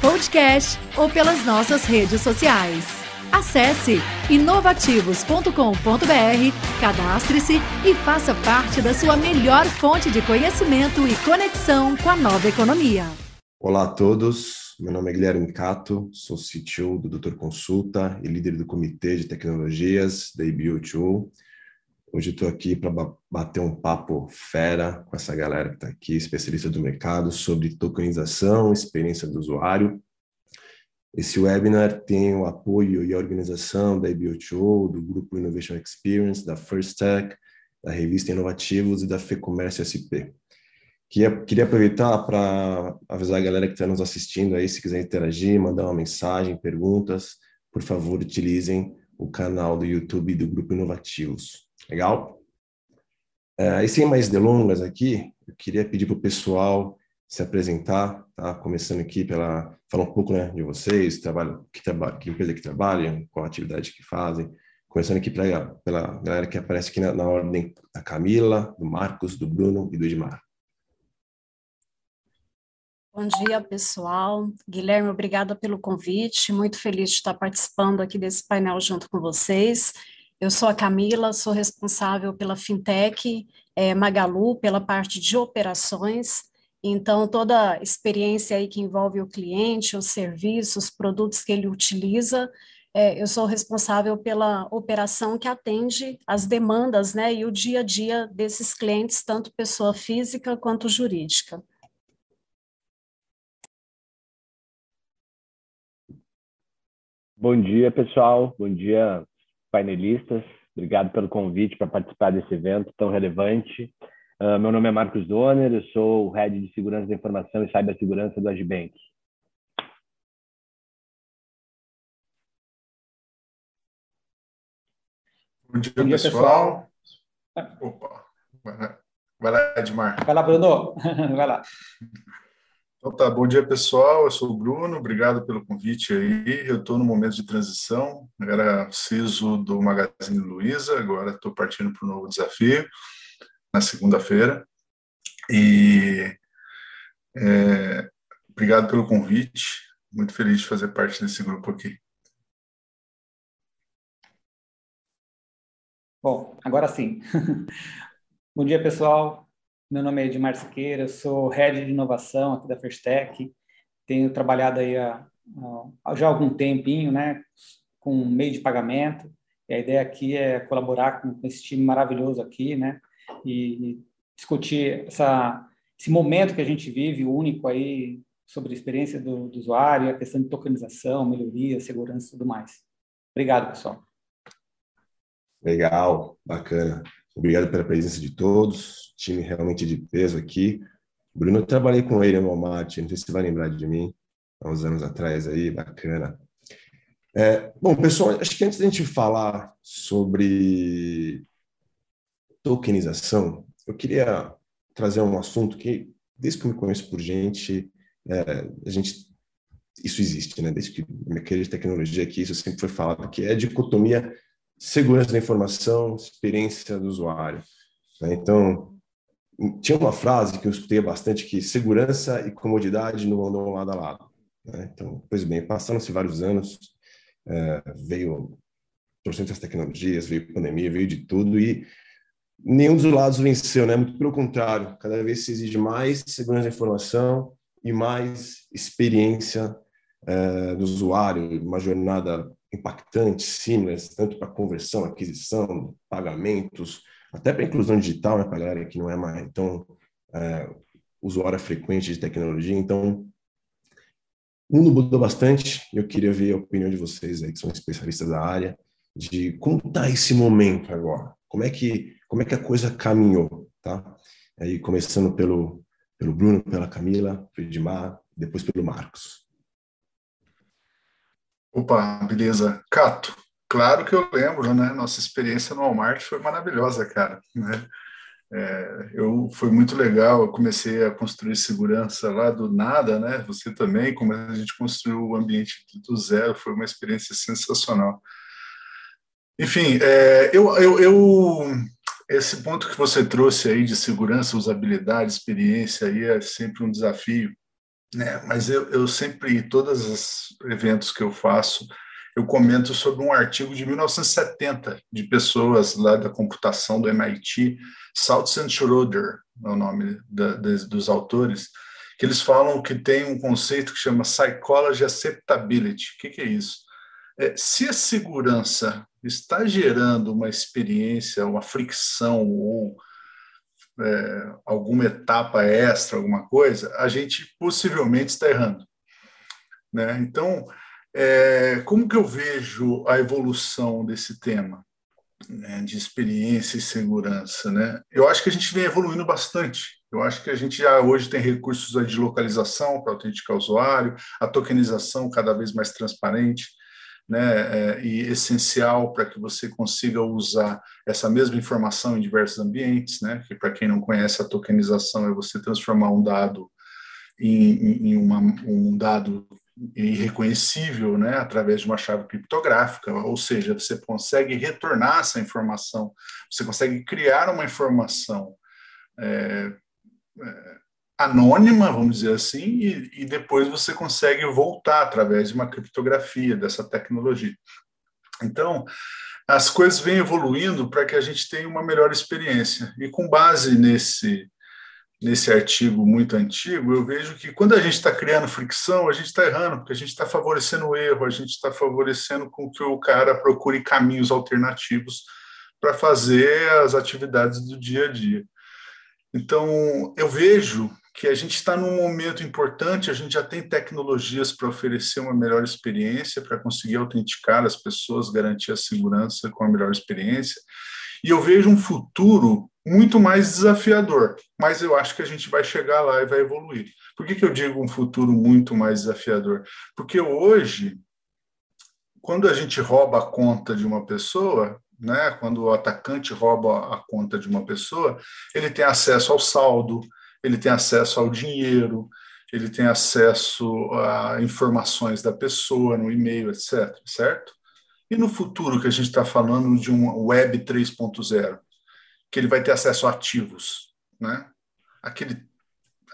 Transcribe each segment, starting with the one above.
podcast ou pelas nossas redes sociais. Acesse inovativos.com.br, cadastre-se e faça parte da sua melhor fonte de conhecimento e conexão com a nova economia. Olá a todos, meu nome é Guilherme Cato, sou CTO do Doutor Consulta e líder do Comitê de Tecnologias da IBO2. Hoje estou aqui para bater um papo fera com essa galera que está aqui, especialista do mercado, sobre tokenização, experiência do usuário. Esse webinar tem o apoio e a organização da IBOTO, do Grupo Innovation Experience, da First Tech, da revista Inovativos e da FEComércio SP. Queria, queria aproveitar para avisar a galera que está nos assistindo aí, se quiser interagir, mandar uma mensagem, perguntas, por favor, utilizem o canal do YouTube do Grupo Inovativos. Legal? Uh, e sem mais delongas aqui, eu queria pedir para o pessoal se apresentar, tá? Começando aqui pela falar um pouco, né, de vocês, trabalho, que trabalho, que empresa que trabalham, qual atividade que fazem. Começando aqui pela, pela galera que aparece aqui na, na ordem da Camila, do Marcos, do Bruno e do Edmar. Bom dia, pessoal. Guilherme, obrigada pelo convite. Muito feliz de estar participando aqui desse painel junto com vocês. Eu sou a Camila, sou responsável pela fintech é, Magalu, pela parte de operações. Então, toda experiência aí que envolve o cliente, os serviços, os produtos que ele utiliza, é, eu sou responsável pela operação que atende as demandas né, e o dia a dia desses clientes, tanto pessoa física quanto jurídica. Bom dia, pessoal. Bom dia, painelistas. Obrigado pelo convite para participar desse evento tão relevante. Uh, meu nome é Marcos Donner, eu sou o Head de Segurança da Informação e Cibersegurança do Agibank. Bom dia, Bom dia pessoal. pessoal. Opa, vai lá, Edmar. Vai lá, Bruno. vai lá. Então tá, bom dia pessoal, eu sou o Bruno, obrigado pelo convite aí. Eu estou no momento de transição, era CISO do Magazine Luiza, agora estou partindo para um novo desafio na segunda-feira. E é, obrigado pelo convite, muito feliz de fazer parte desse grupo aqui. Bom, agora sim. bom dia pessoal, meu nome é Edmar Siqueira, sou Head de Inovação aqui da First Tech. Tenho trabalhado aí há, já algum tempinho, né, com meio de pagamento. E a ideia aqui é colaborar com, com esse time maravilhoso aqui, né, e, e discutir essa, esse momento que a gente vive, único aí, sobre a experiência do, do usuário, a questão de tokenização, melhoria, segurança e tudo mais. Obrigado, pessoal. Legal, bacana. Obrigado pela presença de todos, time realmente de peso aqui. Bruno, eu trabalhei com ele no Walmart, não sei se você vai lembrar de mim, há uns anos atrás aí, bacana. É, bom, pessoal, acho que antes da gente falar sobre tokenização, eu queria trazer um assunto que, desde que eu me conheço por gente, é, a gente isso existe, né? Desde que me carreira de tecnologia aqui, isso sempre foi falado, que é a dicotomia segurança da informação, experiência do usuário. Né? Então, tinha uma frase que eu escutei bastante que segurança e comodidade não andam lado a lado. Né? Então, pois bem, passaram-se vários anos, é, veio trocentas tecnologias, veio pandemia, veio de tudo e nenhum dos lados venceu, né? Muito pelo contrário, cada vez se exige mais segurança da informação e mais experiência é, do usuário, uma jornada impactantes, seamless, tanto para conversão, aquisição, pagamentos, até para inclusão digital, né, para a galera que não é mais tão é, usuária frequente de tecnologia. Então, o mundo mudou bastante. Eu queria ver a opinião de vocês aí, que são especialistas da área, de como está esse momento agora. Como é que como é que a coisa caminhou, tá? Aí começando pelo pelo Bruno, pela Camila, pelo Edmar, depois pelo Marcos. Opa, beleza. Cato, claro que eu lembro, né? Nossa experiência no Walmart foi maravilhosa, cara. Né? É, eu foi muito legal. Eu comecei a construir segurança lá do nada, né? Você também, como a gente construiu o ambiente do zero, foi uma experiência sensacional. Enfim, é, eu, eu, eu, esse ponto que você trouxe aí de segurança, usabilidade, experiência, aí é sempre um desafio, né? Mas eu, eu sempre, todos os eventos que eu faço, eu comento sobre um artigo de 1970 de pessoas lá da computação do MIT, Saltz and Schroeder, é o nome da, dos autores, que eles falam que tem um conceito que chama Psychology Acceptability. O que, que é isso? É, se a segurança está gerando uma experiência, uma fricção ou é, alguma etapa extra, alguma coisa, a gente possivelmente está errando. Né? Então, é, como que eu vejo a evolução desse tema né, de experiência e segurança? Né? Eu acho que a gente vem evoluindo bastante. Eu acho que a gente já hoje tem recursos de localização para autenticar o usuário, a tokenização cada vez mais transparente né, é, e essencial para que você consiga usar essa mesma informação em diversos ambientes, né, que para quem não conhece a tokenização é você transformar um dado em, em uma, um dado irreconhecível, né, através de uma chave criptográfica, ou seja, você consegue retornar essa informação, você consegue criar uma informação é, é, anônima, vamos dizer assim, e, e, depois você consegue voltar através de uma criptografia dessa tecnologia. Então, as coisas vêm evoluindo para que a gente tenha uma melhor experiência. E com base nesse nesse artigo muito antigo, eu vejo que quando a gente está criando fricção, a gente está errando, porque a gente está favorecendo o erro, a gente está favorecendo com que o cara procure caminhos alternativos para fazer as atividades do dia a dia. Então, eu vejo que a gente está num momento importante, a gente já tem tecnologias para oferecer uma melhor experiência, para conseguir autenticar as pessoas, garantir a segurança com a melhor experiência. E eu vejo um futuro muito mais desafiador, mas eu acho que a gente vai chegar lá e vai evoluir. Por que, que eu digo um futuro muito mais desafiador? Porque hoje, quando a gente rouba a conta de uma pessoa, né, quando o atacante rouba a conta de uma pessoa, ele tem acesso ao saldo, ele tem acesso ao dinheiro, ele tem acesso a informações da pessoa no e-mail, etc. Certo? E no futuro que a gente está falando de um Web 3.0, que ele vai ter acesso a ativos, né? Aquele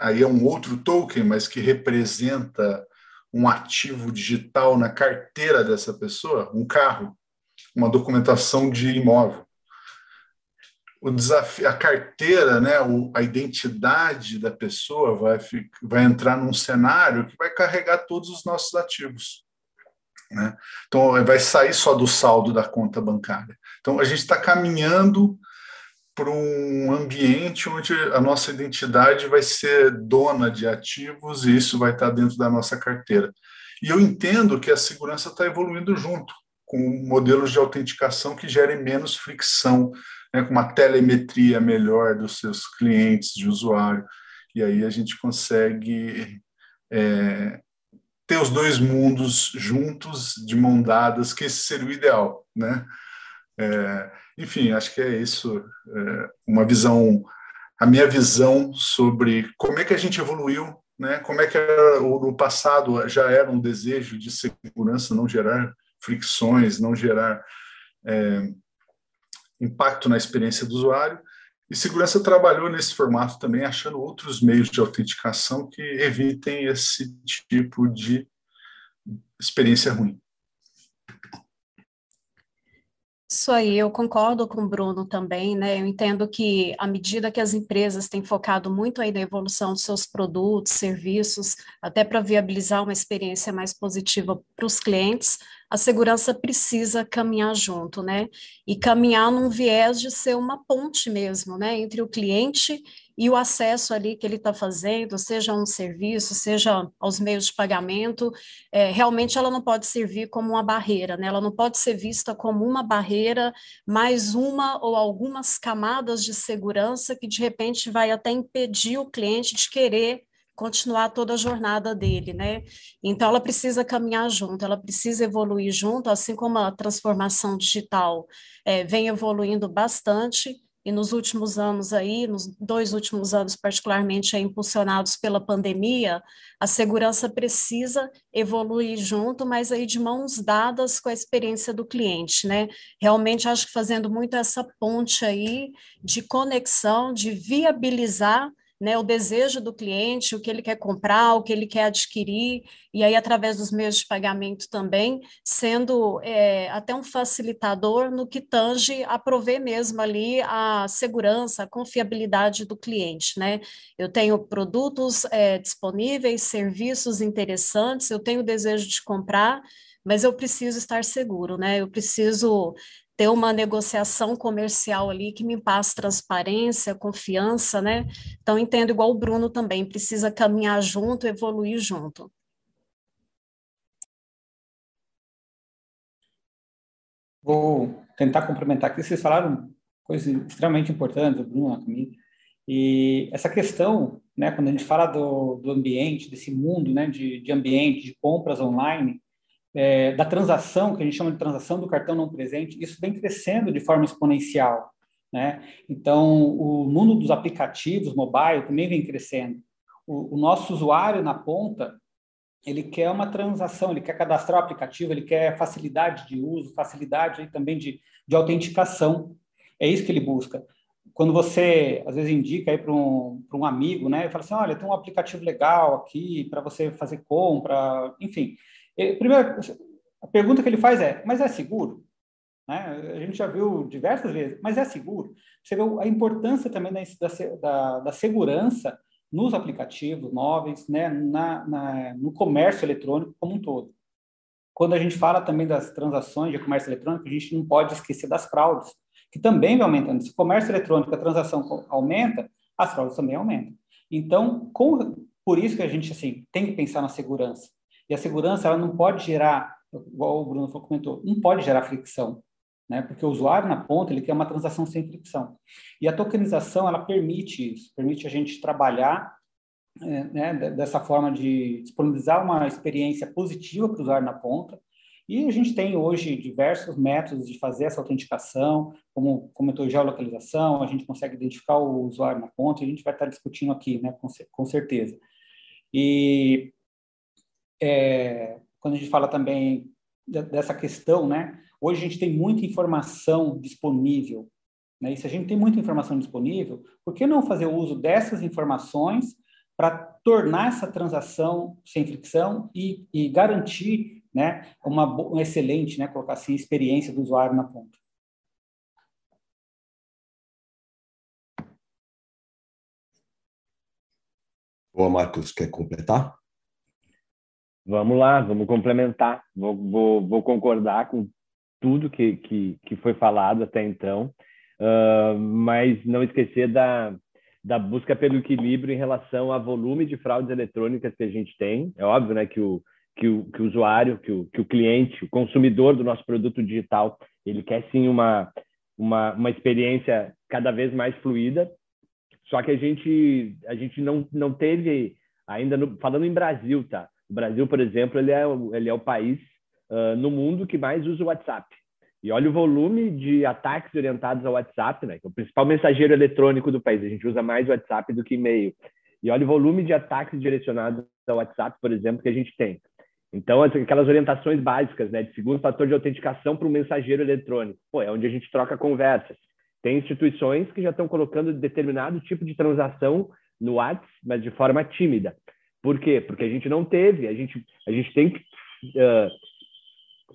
aí é um outro token, mas que representa um ativo digital na carteira dessa pessoa, um carro, uma documentação de imóvel o desafio, a carteira, né, a identidade da pessoa vai, vai entrar num cenário que vai carregar todos os nossos ativos. Né? Então, vai sair só do saldo da conta bancária. Então, a gente está caminhando para um ambiente onde a nossa identidade vai ser dona de ativos e isso vai estar dentro da nossa carteira. E eu entendo que a segurança está evoluindo junto, com modelos de autenticação que gerem menos fricção né, com uma telemetria melhor dos seus clientes de usuário, e aí a gente consegue é, ter os dois mundos juntos, de mão dadas, que esse seria o ideal, né? É, enfim, acho que é isso, é, uma visão, a minha visão sobre como é que a gente evoluiu, né? Como é que era, no passado já era um desejo de segurança, não gerar fricções, não gerar é, impacto na experiência do usuário. E segurança trabalhou nesse formato também, achando outros meios de autenticação que evitem esse tipo de experiência ruim. Isso aí, eu concordo com o Bruno também, né? Eu entendo que à medida que as empresas têm focado muito aí na evolução dos seus produtos, serviços, até para viabilizar uma experiência mais positiva para os clientes, a segurança precisa caminhar junto, né? E caminhar num viés de ser uma ponte mesmo, né? Entre o cliente e o acesso ali que ele está fazendo, seja um serviço, seja aos meios de pagamento, é, realmente ela não pode servir como uma barreira, né? ela não pode ser vista como uma barreira, mais uma ou algumas camadas de segurança que de repente vai até impedir o cliente de querer continuar toda a jornada dele, né? Então ela precisa caminhar junto, ela precisa evoluir junto, assim como a transformação digital é, vem evoluindo bastante e nos últimos anos aí, nos dois últimos anos particularmente, é, impulsionados pela pandemia, a segurança precisa evoluir junto, mas aí de mãos dadas com a experiência do cliente, né? Realmente acho que fazendo muito essa ponte aí de conexão, de viabilizar né, o desejo do cliente, o que ele quer comprar, o que ele quer adquirir, e aí através dos meios de pagamento também, sendo é, até um facilitador no que tange a prover mesmo ali a segurança, a confiabilidade do cliente, né? Eu tenho produtos é, disponíveis, serviços interessantes, eu tenho desejo de comprar, mas eu preciso estar seguro, né? Eu preciso ter uma negociação comercial ali que me passe transparência, confiança, né? Então, entendo igual o Bruno também, precisa caminhar junto, evoluir junto. Vou tentar complementar aqui, vocês falaram coisas extremamente importantes, o Bruno, a Camila, e essa questão, né, quando a gente fala do, do ambiente, desse mundo, né, de, de ambiente, de compras online, é, da transação, que a gente chama de transação do cartão não presente, isso vem crescendo de forma exponencial. Né? Então, o mundo dos aplicativos mobile também vem crescendo. O, o, nosso usuário na ponta, ele quer uma transação, ele quer cadastrar o aplicativo, ele quer facilidade de uso, facilidade também de, de autenticação. É isso que ele busca. Quando você, às vezes, indica aí para um, um amigo, né? Fala assim, olha, tem um aplicativo legal aqui para você fazer compra, enfim. Ele, primeiro, a pergunta que ele faz é: mas é seguro? Né? A gente já viu diversas vezes, mas é seguro? Você vê a importância também da, da, da segurança nos aplicativos móveis, né? Na, na, no comércio eletrônico como um todo. Quando a gente fala também das transações de comércio eletrônico, a gente não pode esquecer das fraudes, que também vem aumentando. Se o comércio eletrônico, a transação aumenta, as fraudes também aumentam. Então, com, por isso que a gente assim tem que pensar na segurança. E a segurança ela não pode gerar, igual o Bruno comentou, não pode gerar fricção, né? Porque o usuário na ponta ele quer uma transação sem fricção. E a tokenização ela permite isso, permite a gente trabalhar é, né, dessa forma de disponibilizar uma experiência positiva para o usuário na ponta. E a gente tem hoje diversos métodos de fazer essa autenticação, como comentou geolocalização, a gente consegue identificar o usuário na ponta, e a gente vai estar discutindo aqui, né, com, com certeza. E é, quando a gente fala também dessa questão, né? Hoje a gente tem muita informação disponível, né? E se a gente tem muita informação disponível, por que não fazer uso dessas informações para tornar essa transação sem fricção e, e garantir, né, uma, uma excelente, né, colocar assim, experiência do usuário na ponta? Boa, Marcos, quer completar? Vamos lá, vamos complementar. Vou, vou, vou concordar com tudo que, que, que, foi falado até então, uh, mas não esquecer da, da busca pelo equilíbrio em relação ao volume de fraudes eletrônicas que a gente tem. É óbvio né, que, o, que, o, que o usuário, que o, que o cliente, o consumidor do nosso produto digital, ele quer sim uma, uma, uma experiência cada vez mais fluida, só que a gente, a gente não, não teve ainda, no, falando em Brasil, tá? O Brasil, por exemplo, ele é, ele é o país uh, no mundo que mais usa o WhatsApp. E olha o volume de ataques orientados ao WhatsApp, né? Que é o principal mensageiro eletrônico do país. A gente usa mais WhatsApp do que e-mail. E olha o volume de ataques direcionados ao WhatsApp, por exemplo, que a gente tem. Então, aquelas orientações básicas, né, de segundo fator de autenticação para o mensageiro eletrônico, pô, é onde a gente troca conversas. Tem instituições que já estão colocando determinado tipo de transação no WhatsApp, mas de forma tímida. Por quê? Porque a gente não teve, a gente, a gente tem uh,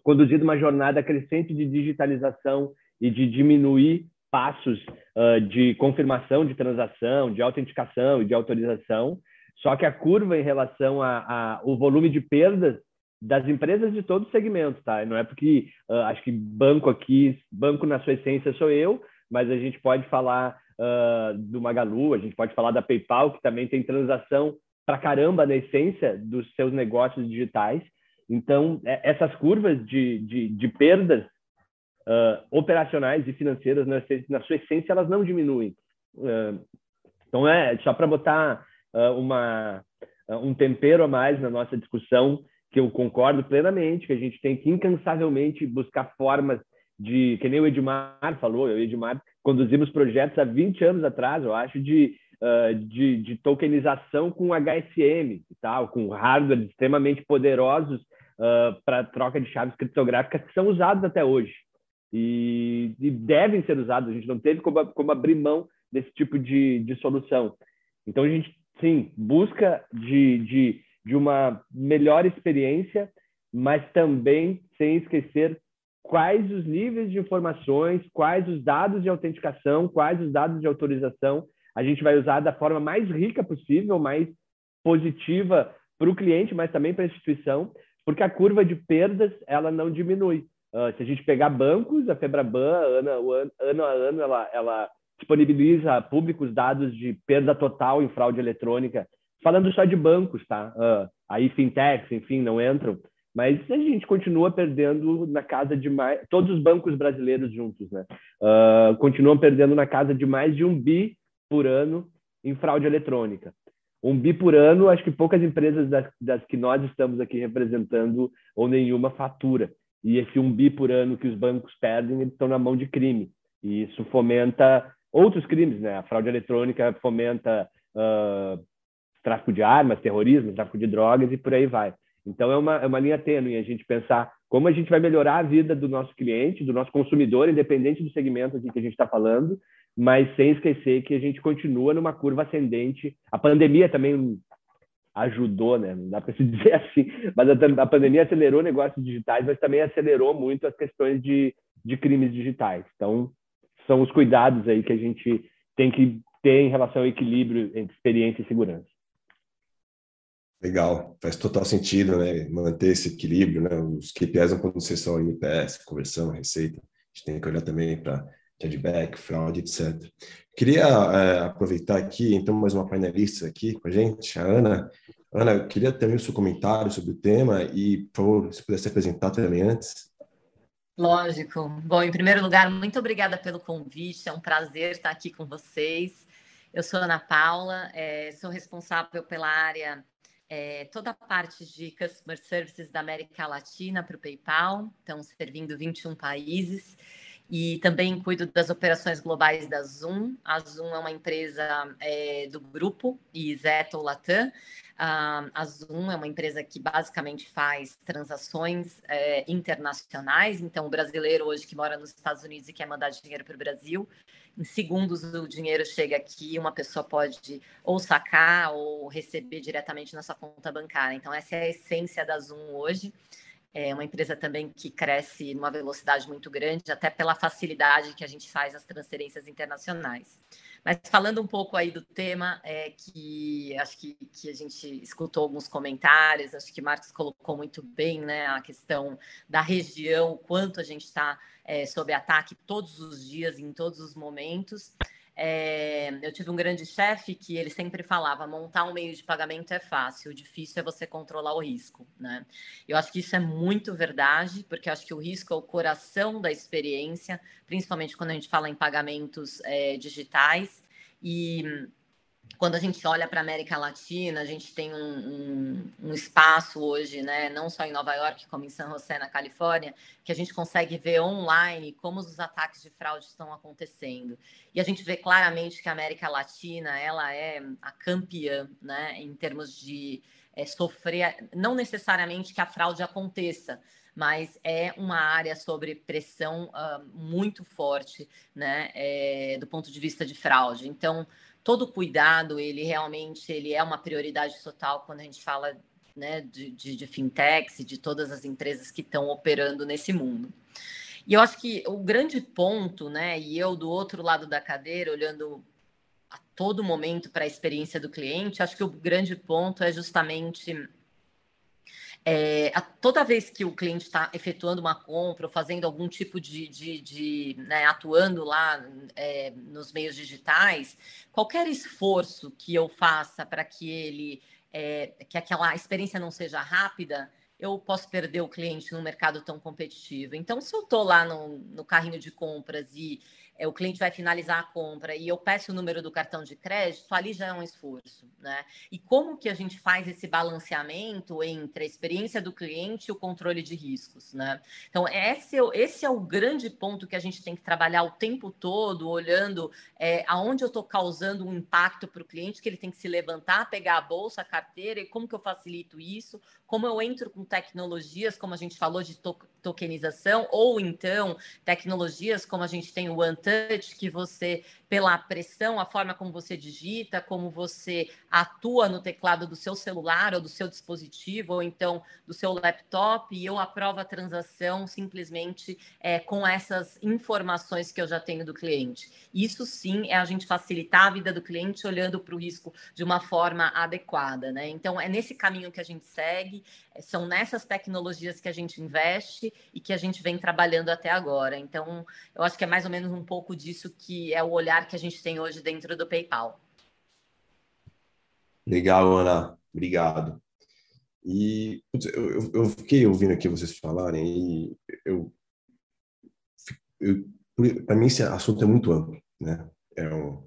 conduzido uma jornada crescente de digitalização e de diminuir passos uh, de confirmação de transação, de autenticação e de autorização. Só que a curva em relação ao volume de perdas das empresas de todos os segmentos, tá? Não é porque uh, acho que banco aqui, banco na sua essência sou eu, mas a gente pode falar uh, do Magalu, a gente pode falar da PayPal, que também tem transação para caramba na essência dos seus negócios digitais. Então, é, essas curvas de, de, de perdas uh, operacionais e financeiras, na, na, sua essência, elas não diminuem. Uh, então, é só para botar uh, uma, um tempero a mais na nossa discussão, que eu concordo plenamente, que a gente tem que incansavelmente buscar formas de, que nem o Edmar falou, eu e o Edmar conduzimos projetos há 20 anos atrás, eu acho, de, uh, de, de, tokenização com HSM e tal, com hardware extremamente poderosos uh, para troca de chaves criptográficas que são usados até hoje. E, e, devem ser usados, a gente não teve como, como abrir mão desse tipo de, de solução. Então, a gente, sim, busca de, de, de uma melhor experiência, mas também sem esquecer quais os níveis de informações, quais os dados de autenticação, quais os dados de autorização a gente vai usar da forma mais rica possível, mais positiva para o cliente, mas também para a instituição, porque a curva de perdas ela não diminui. Uh, se a gente pegar bancos, a Febraban, ano, ano a ano, ela, ela disponibiliza a público os dados de perda total em fraude eletrônica, falando só de bancos, tá? Uh, aí fintechs, enfim, não entram, mas a gente continua perdendo na casa de mais, todos os bancos brasileiros juntos, né? Uh, continuam perdendo na casa de mais de um bi por ano em fraude eletrônica. Um bi por ano, acho que poucas empresas das, das que nós estamos aqui representando ou nenhuma fatura. E esse um bi por ano que os bancos perdem, eles estão na mão de crime. E isso fomenta outros crimes, né? A fraude eletrônica fomenta uh, tráfico de armas, terrorismo, tráfico de drogas e por aí vai. Então, é uma, é uma linha tênue a gente pensar como a gente vai melhorar a vida do nosso cliente, do nosso consumidor, independente do segmento aqui que a gente está falando, mas sem esquecer que a gente continua numa curva ascendente. A pandemia também ajudou, né? Não dá para se dizer assim, mas a, a, pandemia acelerou negócios digitais, mas também acelerou muito as questões de, de crimes digitais. Então, são os cuidados aí que a gente tem que ter em relação ao equilíbrio entre experiência e segurança. Legal, faz total sentido, né? Manter esse equilíbrio, né? Os KPIs não podem ser só NPS, conversão, receita. A gente tem que olhar também para chargeback, fraude, etc. Queria é, aproveitar aqui, então, mais uma painelista aqui com a gente, a Ana. Ana, eu queria também o seu comentário sobre o tema e, por favor, se pudesse apresentar também antes. Lógico. Bom, em primeiro lugar, muito obrigada pelo convite, é um prazer estar aqui com vocês. Eu sou Ana Paula, é, sou responsável pela área é, toda a parte de Customer Services da América Latina para o PayPal, estão servindo 21 países, e também cuido das operações globais da Zoom. A Zoom é uma empresa é, do grupo Iseto Latam. a Zoom é uma empresa que basicamente faz transações é, internacionais, então o brasileiro hoje que mora nos Estados Unidos e quer mandar dinheiro para o Brasil, em segundos o dinheiro chega aqui, uma pessoa pode ou sacar ou receber diretamente na sua conta bancária. Então, essa é a essência da Zoom hoje. É uma empresa também que cresce numa velocidade muito grande, até pela facilidade que a gente faz as transferências internacionais. Mas falando um pouco aí do tema, é que acho que, que a gente escutou alguns comentários, acho que Marcos colocou muito bem né, a questão da região, o quanto a gente está é, sob ataque todos os dias, em todos os momentos. É, eu tive um grande chefe que ele sempre falava: montar um meio de pagamento é fácil, o difícil é você controlar o risco. Né? Eu acho que isso é muito verdade, porque acho que o risco é o coração da experiência, principalmente quando a gente fala em pagamentos é, digitais. E quando a gente olha para a América Latina, a gente tem um, um, um, espaço hoje, né, não só em Nova York, como em San José, na Califórnia, que a gente consegue ver online como os ataques de fraude estão acontecendo. E a gente vê claramente que a América Latina ela é a campeã né, em termos de é, sofrer, não necessariamente que a fraude aconteça, mas é uma área sobre pressão uh, muito forte, né, é, do ponto de vista de fraude. Então, todo cuidado, ele realmente ele é uma prioridade total quando a gente fala né, de, de, de fintechs e de todas as empresas que estão operando nesse mundo. E eu acho que o grande ponto, né, e eu do outro lado da cadeira, olhando a todo momento para a experiência do cliente, acho que o grande ponto é justamente é, a, toda vez que o cliente está efetuando uma compra ou fazendo algum tipo de, de, de né, atuando lá é, nos meios digitais, qualquer esforço que eu faça para que ele é, que aquela experiência não seja rápida, eu posso perder o cliente num mercado tão competitivo. Então, se eu estou lá no, no, carrinho de compras e é, o cliente vai finalizar a compra e eu peço o número do cartão de crédito, ali já é um esforço, né? E como que a gente faz esse balanceamento entre a experiência do cliente e o controle de riscos, né? Então, esse é, esse é o grande ponto que a gente tem que trabalhar o tempo todo, olhando é, aonde eu estou causando um impacto para o cliente, que ele tem que se levantar, pegar a bolsa, a carteira, e como que eu facilito isso, como eu entro com tecnologias, como a gente falou de to tokenização, ou então tecnologias como a gente tem o OneTouch, que você, pela pressão, a forma como você digita, como você atua no teclado do seu celular ou do seu dispositivo, ou então do seu laptop, e eu aprovo a transação simplesmente é, com essas informações que eu já tenho do cliente. Isso sim é a gente facilitar a vida do cliente olhando para o risco de uma forma adequada, né? Então é nesse caminho que a gente segue, são nessas tecnologias que a gente investe e que a gente vem trabalhando até agora. Então, eu acho que é mais ou menos um pouco disso que é o olhar que a gente tem hoje dentro do PayPal. Legal, Ana. Obrigado. E eu, eu fiquei ouvindo aqui vocês falarem e eu, eu para mim esse assunto é muito amplo, né? É, um,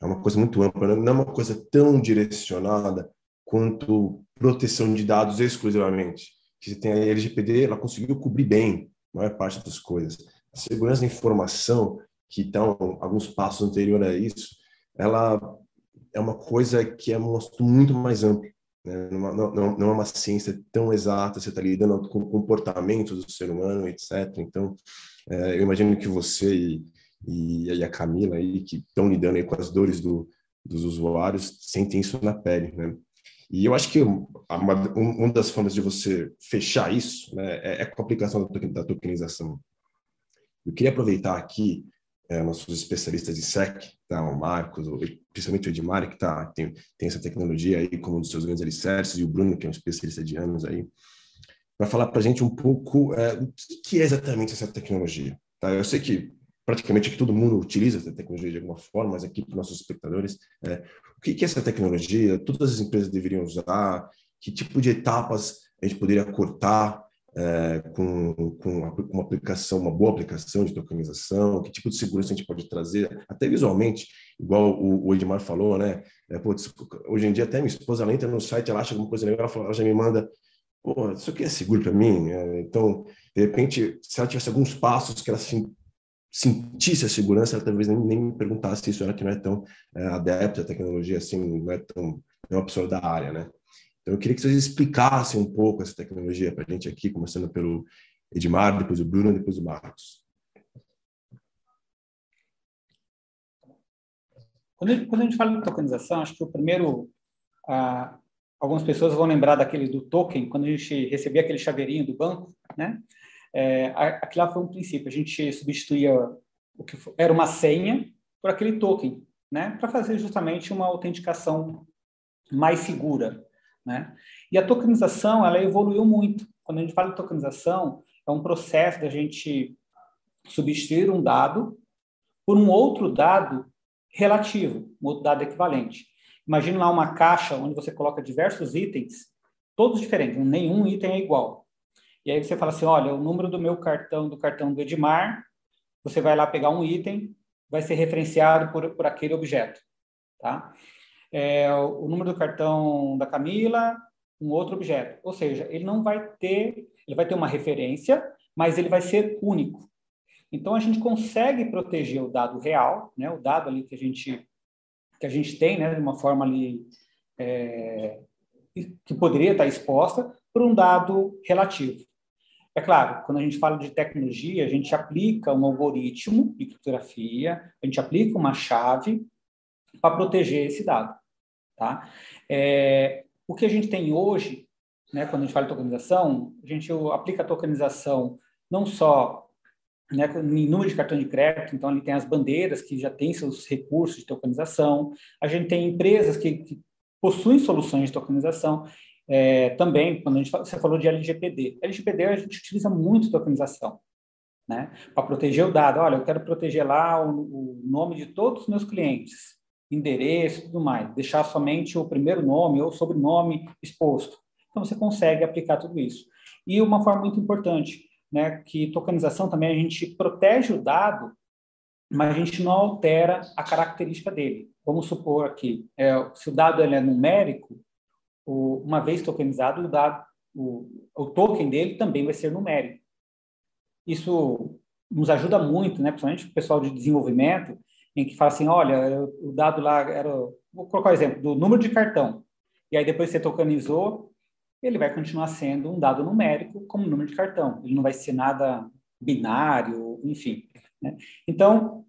é uma coisa muito ampla, não é uma coisa tão direcionada quanto proteção de dados exclusivamente. Que você tem a LGPD, ela conseguiu cobrir bem a maior parte das coisas. A segurança da informação, que estão alguns passos anterior a isso, ela é uma coisa que é muito mais ampla. Né? Não, não, não, é uma ciência tão exata, você está lidando com o comportamento do ser humano, etc. Então, é, eu imagino que você e, e, a Camila, aí, que estão lidando aí com as dores do, dos usuários, sentem isso na pele. Né? E eu acho que uma, uma das formas de você fechar isso né, é, é com a aplicação da tokenização. Eu queria aproveitar aqui é, nossos especialistas de SEC, tá, o Marcos, principalmente o Edmar, que tá, tem, tem essa tecnologia aí como um dos seus grandes alicerces, e o Bruno, que é um especialista de anos aí, para falar para a gente um pouco é, o que, que, é exatamente essa tecnologia. Tá? Eu sei que praticamente que todo mundo utiliza essa tecnologia de alguma forma, mas aqui para os nossos espectadores, é, o que, que é essa tecnologia? Todas as empresas deveriam usar? Que tipo de etapas a gente poderia cortar é, com, com uma aplicação, uma boa aplicação de tokenização? Que tipo de segurança a gente pode trazer, até visualmente, igual o, o Edmar falou, né? É, putz, hoje em dia até minha esposa ela entra no site, ela acha alguma coisa legal, ela, fala, ela já me manda Pô, isso aqui é seguro para mim? É, então, de repente, se ela tivesse alguns passos que ela assim, sentisse a segurança, ela talvez nem, nem me perguntasse isso, ela que não é tão é, adepta à tecnologia, assim, não é tão é uma pessoa da área, né? Então, eu queria que vocês explicassem um pouco essa tecnologia para a gente aqui, começando pelo Edmar, depois o Bruno, depois o Marcos. Quando a, gente, fala de tokenização, acho que o primeiro, ah, algumas pessoas vão lembrar daquele do token, quando a gente recebia aquele chaveirinho do banco, né? É, aquilo lá foi um princípio. A gente substituía o que era uma senha por aquele token, né? Para fazer justamente uma autenticação mais segura, né? E a tokenização, ela evoluiu muito. Quando a gente fala de tokenização, é um processo da gente substituir um dado por um outro dado relativo, um outro dado equivalente. Imagine lá uma caixa onde você coloca diversos itens, todos diferentes, nenhum item é igual. E aí você fala assim, olha, o número do meu cartão, do cartão do Edmar, você vai lá pegar um item, vai ser referenciado por, por aquele objeto, tá? É, o número do cartão da Camila, um outro objeto. Ou seja, ele não vai ter, ele vai ter uma referência, mas ele vai ser único. Então a gente consegue proteger o dado real, né? O dado ali que a gente que a gente tem, né? De uma forma ali é, que poderia estar exposta por um dado relativo. É claro, quando a gente fala de tecnologia, a gente aplica um algoritmo de criptografia, a gente aplica uma chave para proteger esse dado. Tá? É, o que a gente tem hoje, né, quando a gente fala de tokenização, a gente aplica a tokenização não só né, em número de cartão de crédito, então ele tem as bandeiras que já têm seus recursos de tokenização, a gente tem empresas que, que possuem soluções de tokenização, é, também, quando a gente você falou de LGPD. LGPD a gente utiliza muito tokenização, né? Para proteger o dado. Olha, eu quero proteger lá o, o, nome de todos os meus clientes, endereço e tudo mais. Deixar somente o primeiro nome ou sobrenome exposto. Então, você consegue aplicar tudo isso. E uma forma muito importante, né? Que tokenização também a gente protege o dado mas a gente não altera a característica dele. Vamos supor aqui, é, se o dado ele é numérico, o, uma vez tokenizado, o, dado, o, o token dele também vai ser numérico. Isso nos ajuda muito, né, principalmente o pessoal de desenvolvimento, em que fala assim, olha, o dado lá era, vou colocar o um exemplo, do número de cartão, e aí depois você tokenizou, ele vai continuar sendo um dado numérico como número de cartão, ele não vai ser nada binário, enfim. Né? Então,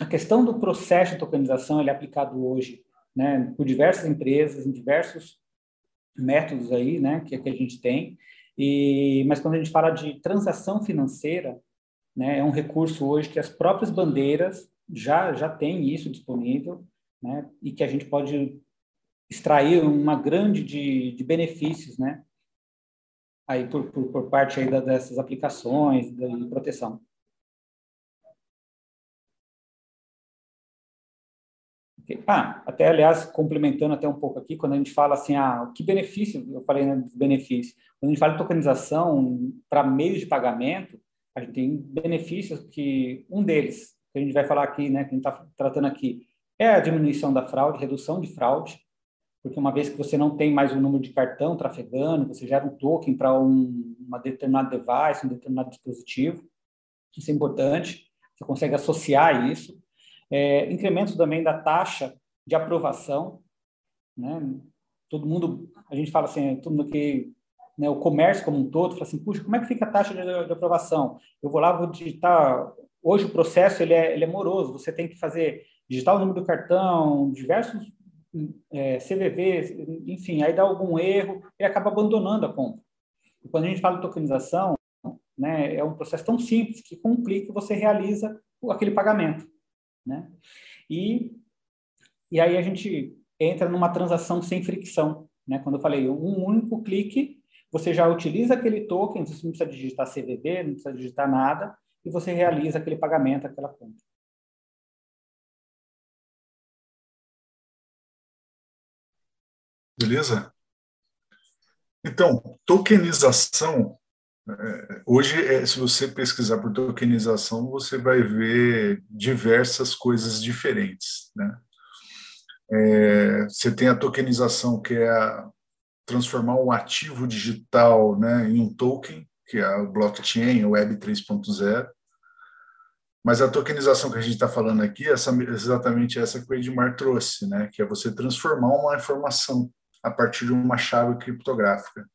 a questão do processo de tokenização ele é aplicado hoje né, por diversas empresas, em diversos métodos aí, né, que, que a gente tem, e, mas quando a gente fala de transação financeira, né, é um recurso hoje que as próprias bandeiras já, já têm isso disponível, né, e que a gente pode extrair uma grande de, de benefícios, né, aí por, por, por parte aí da, dessas aplicações de proteção. Ah, até aliás, complementando até um pouco aqui, quando a gente fala assim, ah, que benefício, eu falei né, benefício, quando a gente fala de tokenização para meios de pagamento, a gente tem benefícios que, um deles, que a gente vai falar aqui, né, que a gente está tratando aqui, é a diminuição da fraude, redução de fraude, porque uma vez que você não tem mais um número de cartão trafegando, você gera um token para um uma determinado device, um determinado dispositivo, isso é importante, você consegue associar isso, é, incremento também da taxa de aprovação, né? Todo mundo, a gente fala assim, todo mundo que né, o comércio como um todo fala assim, puxa, como é que fica a taxa de, de aprovação? Eu vou lá, vou digitar. Hoje o processo ele é, ele é moroso. Você tem que fazer digitar o número do cartão, diversos é, CVVs, enfim, aí dá algum erro e acaba abandonando a compra. E quando a gente fala de tokenização, né, é um processo tão simples que com um clique você realiza aquele pagamento né? E, e aí a gente entra numa transação sem fricção, né? Quando eu falei um único clique, você já utiliza aquele token, você não precisa digitar CVV, não precisa digitar nada, e você realiza aquele pagamento, aquela conta. Beleza? Então, tokenização é, hoje, é, se você pesquisar por tokenização, você vai ver diversas coisas diferentes. Né? É, você tem a tokenização, que é a, transformar um ativo digital né, em um token, que é o blockchain, o Web 3.0. Mas a tokenização que a gente está falando aqui é exatamente essa que o Edmar trouxe, né, que é você transformar uma informação a partir de uma chave criptográfica.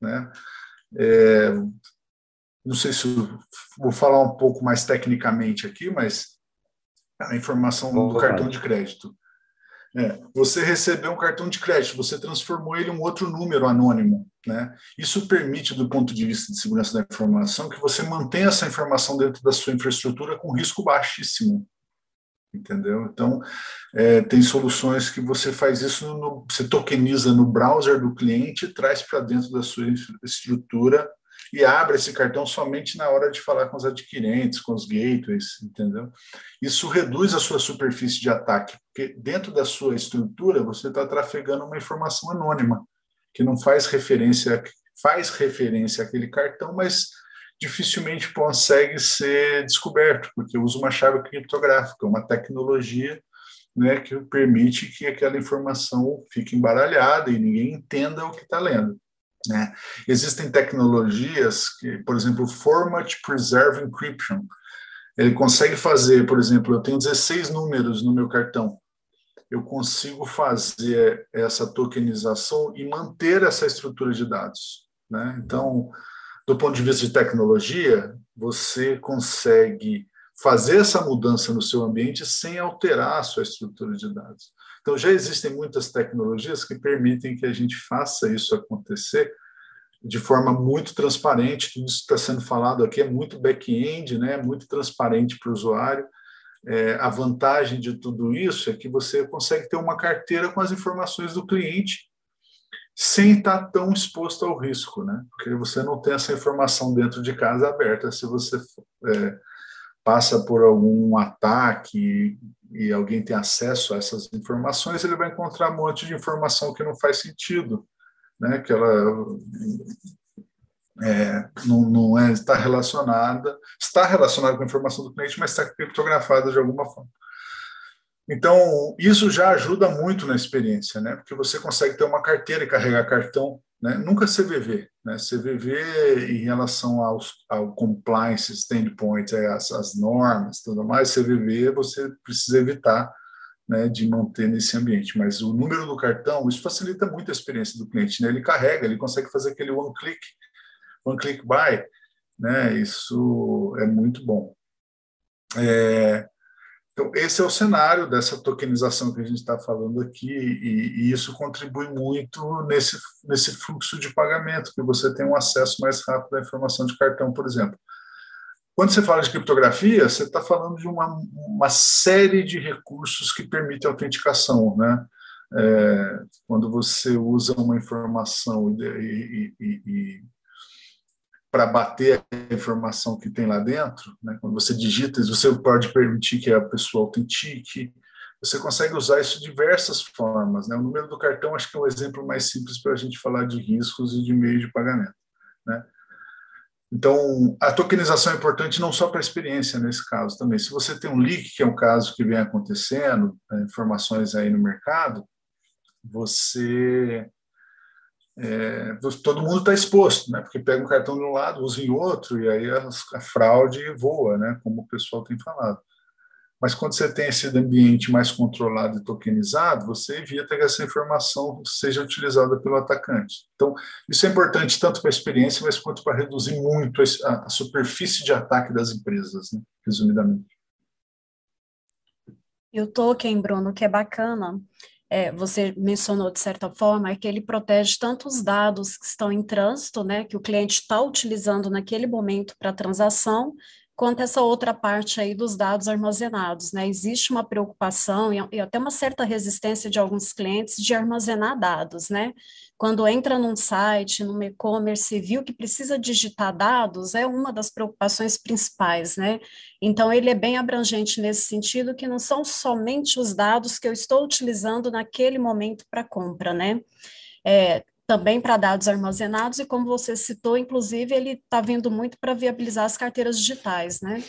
Né? É, não sei se vou falar um pouco mais tecnicamente aqui, mas a informação do cartão de crédito. É, você recebeu um cartão de crédito, você transformou ele em um outro número anônimo. Né? Isso permite, do ponto de vista de segurança da informação, que você mantenha essa informação dentro da sua infraestrutura com risco baixíssimo. Entendeu? Então, é, tem soluções que você faz isso, no, você tokeniza no browser do cliente, traz para dentro da sua estrutura e abre esse cartão somente na hora de falar com os adquirentes, com os gateways, entendeu? Isso reduz a sua superfície de ataque, porque dentro da sua estrutura você está trafegando uma informação anônima, que não faz referência, faz referência àquele cartão, mas dificilmente consegue ser descoberto, porque usa uma chave criptográfica, uma tecnologia né, que permite que aquela informação fique embaralhada e ninguém entenda o que está lendo. Né? Existem tecnologias que, por exemplo, Format Preserve Encryption, ele consegue fazer, por exemplo, eu tenho 16 números no meu cartão, eu consigo fazer essa tokenização e manter essa estrutura de dados. Né? Então, do ponto de vista de tecnologia, você consegue fazer essa mudança no seu ambiente sem alterar a sua estrutura de dados. Então, já existem muitas tecnologias que permitem que a gente faça isso acontecer de forma muito transparente. Tudo isso está sendo falado aqui é muito back-end, né? muito transparente para o usuário. É, a vantagem de tudo isso é que você consegue ter uma carteira com as informações do cliente sem estar tão exposto ao risco, né? Porque você não tem essa informação dentro de casa aberta. Se você é, passa por algum ataque e alguém tem acesso a essas informações, ele vai encontrar um monte de informação que não faz sentido, né? Que ela é, não, não é, está relacionada, está relacionada com a informação do cliente, mas está criptografada de alguma forma. Então, isso já ajuda muito na experiência, né? Porque você consegue ter uma carteira e carregar cartão, né? Nunca CVV, né? CVV em relação aos, ao compliance standpoint, as, as normas, tudo mais, CVV você precisa evitar, né? De manter nesse ambiente. Mas o número do cartão, isso facilita muito a experiência do cliente, né? Ele carrega, ele consegue fazer aquele one click, one click buy, né? Isso é muito bom. É, então, esse é o cenário dessa tokenização que a gente está falando aqui, e, e, isso contribui muito nesse, nesse fluxo de pagamento, que você tem um acesso mais rápido à informação de cartão, por exemplo. Quando você fala de criptografia, você está falando de uma, uma série de recursos que permitem autenticação, né? É, quando você usa uma informação e, e, e para bater a informação que tem lá dentro, né? quando você digita, você pode permitir que a pessoa autentique, você consegue usar isso de diversas formas. Né? O número do cartão acho que é o exemplo mais simples para a gente falar de riscos e de meio de pagamento. Né? Então, a tokenização é importante não só para a experiência nesse caso também. Se você tem um leak, que é um caso que vem acontecendo, né, informações aí no mercado, você é, todo mundo está exposto, né? Porque pega um cartão de um lado, usa em outro, e aí a, a, fraude voa, né? Como o pessoal tem falado. Mas quando você tem esse ambiente mais controlado e tokenizado, você evita que essa informação seja utilizada pelo atacante. Então, isso é importante tanto para a experiência, mas quanto para reduzir muito a, a superfície de ataque das empresas, né? resumidamente. E o token, Bruno, que é bacana, é, você mencionou de certa forma, é que ele protege tanto os dados que estão em trânsito, né, que o cliente está utilizando naquele momento para a transação, quanto essa outra parte aí dos dados armazenados, né? Existe uma preocupação e, e até uma certa resistência de alguns clientes de armazenar dados, né? Quando entra num site, num e-commerce, viu que precisa digitar dados, é uma das preocupações principais, né? Então, ele é bem abrangente nesse sentido, que não são somente os dados que eu estou utilizando naquele momento para compra, né? É, também para dados armazenados, e como você citou, inclusive, ele está vindo muito para viabilizar as carteiras digitais, né?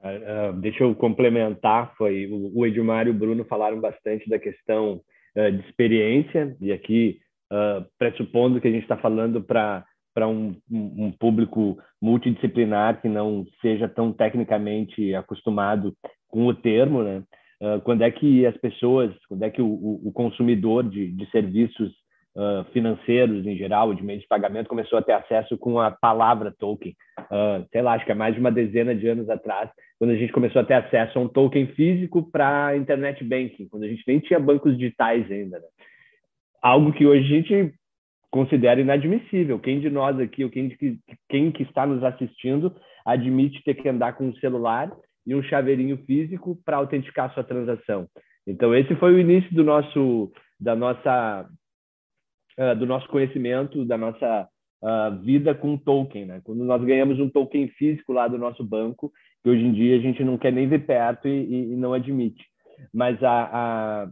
Uh, deixa eu complementar, foi o, Edmar e o Bruno falaram bastante da questão uh, de experiência, e aqui, uh, pressupondo que a gente está falando para um, um público multidisciplinar que não seja tão tecnicamente acostumado com o termo, né? Quando é que as pessoas, quando é que o, o consumidor de, de serviços uh, financeiros em geral, de meios de pagamento, começou a ter acesso com a palavra token? Uh, sei lá, acho que é mais de uma dezena de anos atrás, quando a gente começou a ter acesso a um token físico para internet banking, quando a gente nem tinha bancos digitais ainda. Né? Algo que hoje a gente considera inadmissível. Quem de nós aqui, ou quem, de, quem que está nos assistindo, admite ter que andar com um celular e um chaveirinho físico para autenticar sua transação. Então esse foi o início do nosso da nossa uh, do nosso conhecimento, da nossa uh, vida com token, né? Quando nós ganhamos um token físico lá do nosso banco, que hoje em dia a gente não quer nem ver perto e, e, e não admite. Mas a, a,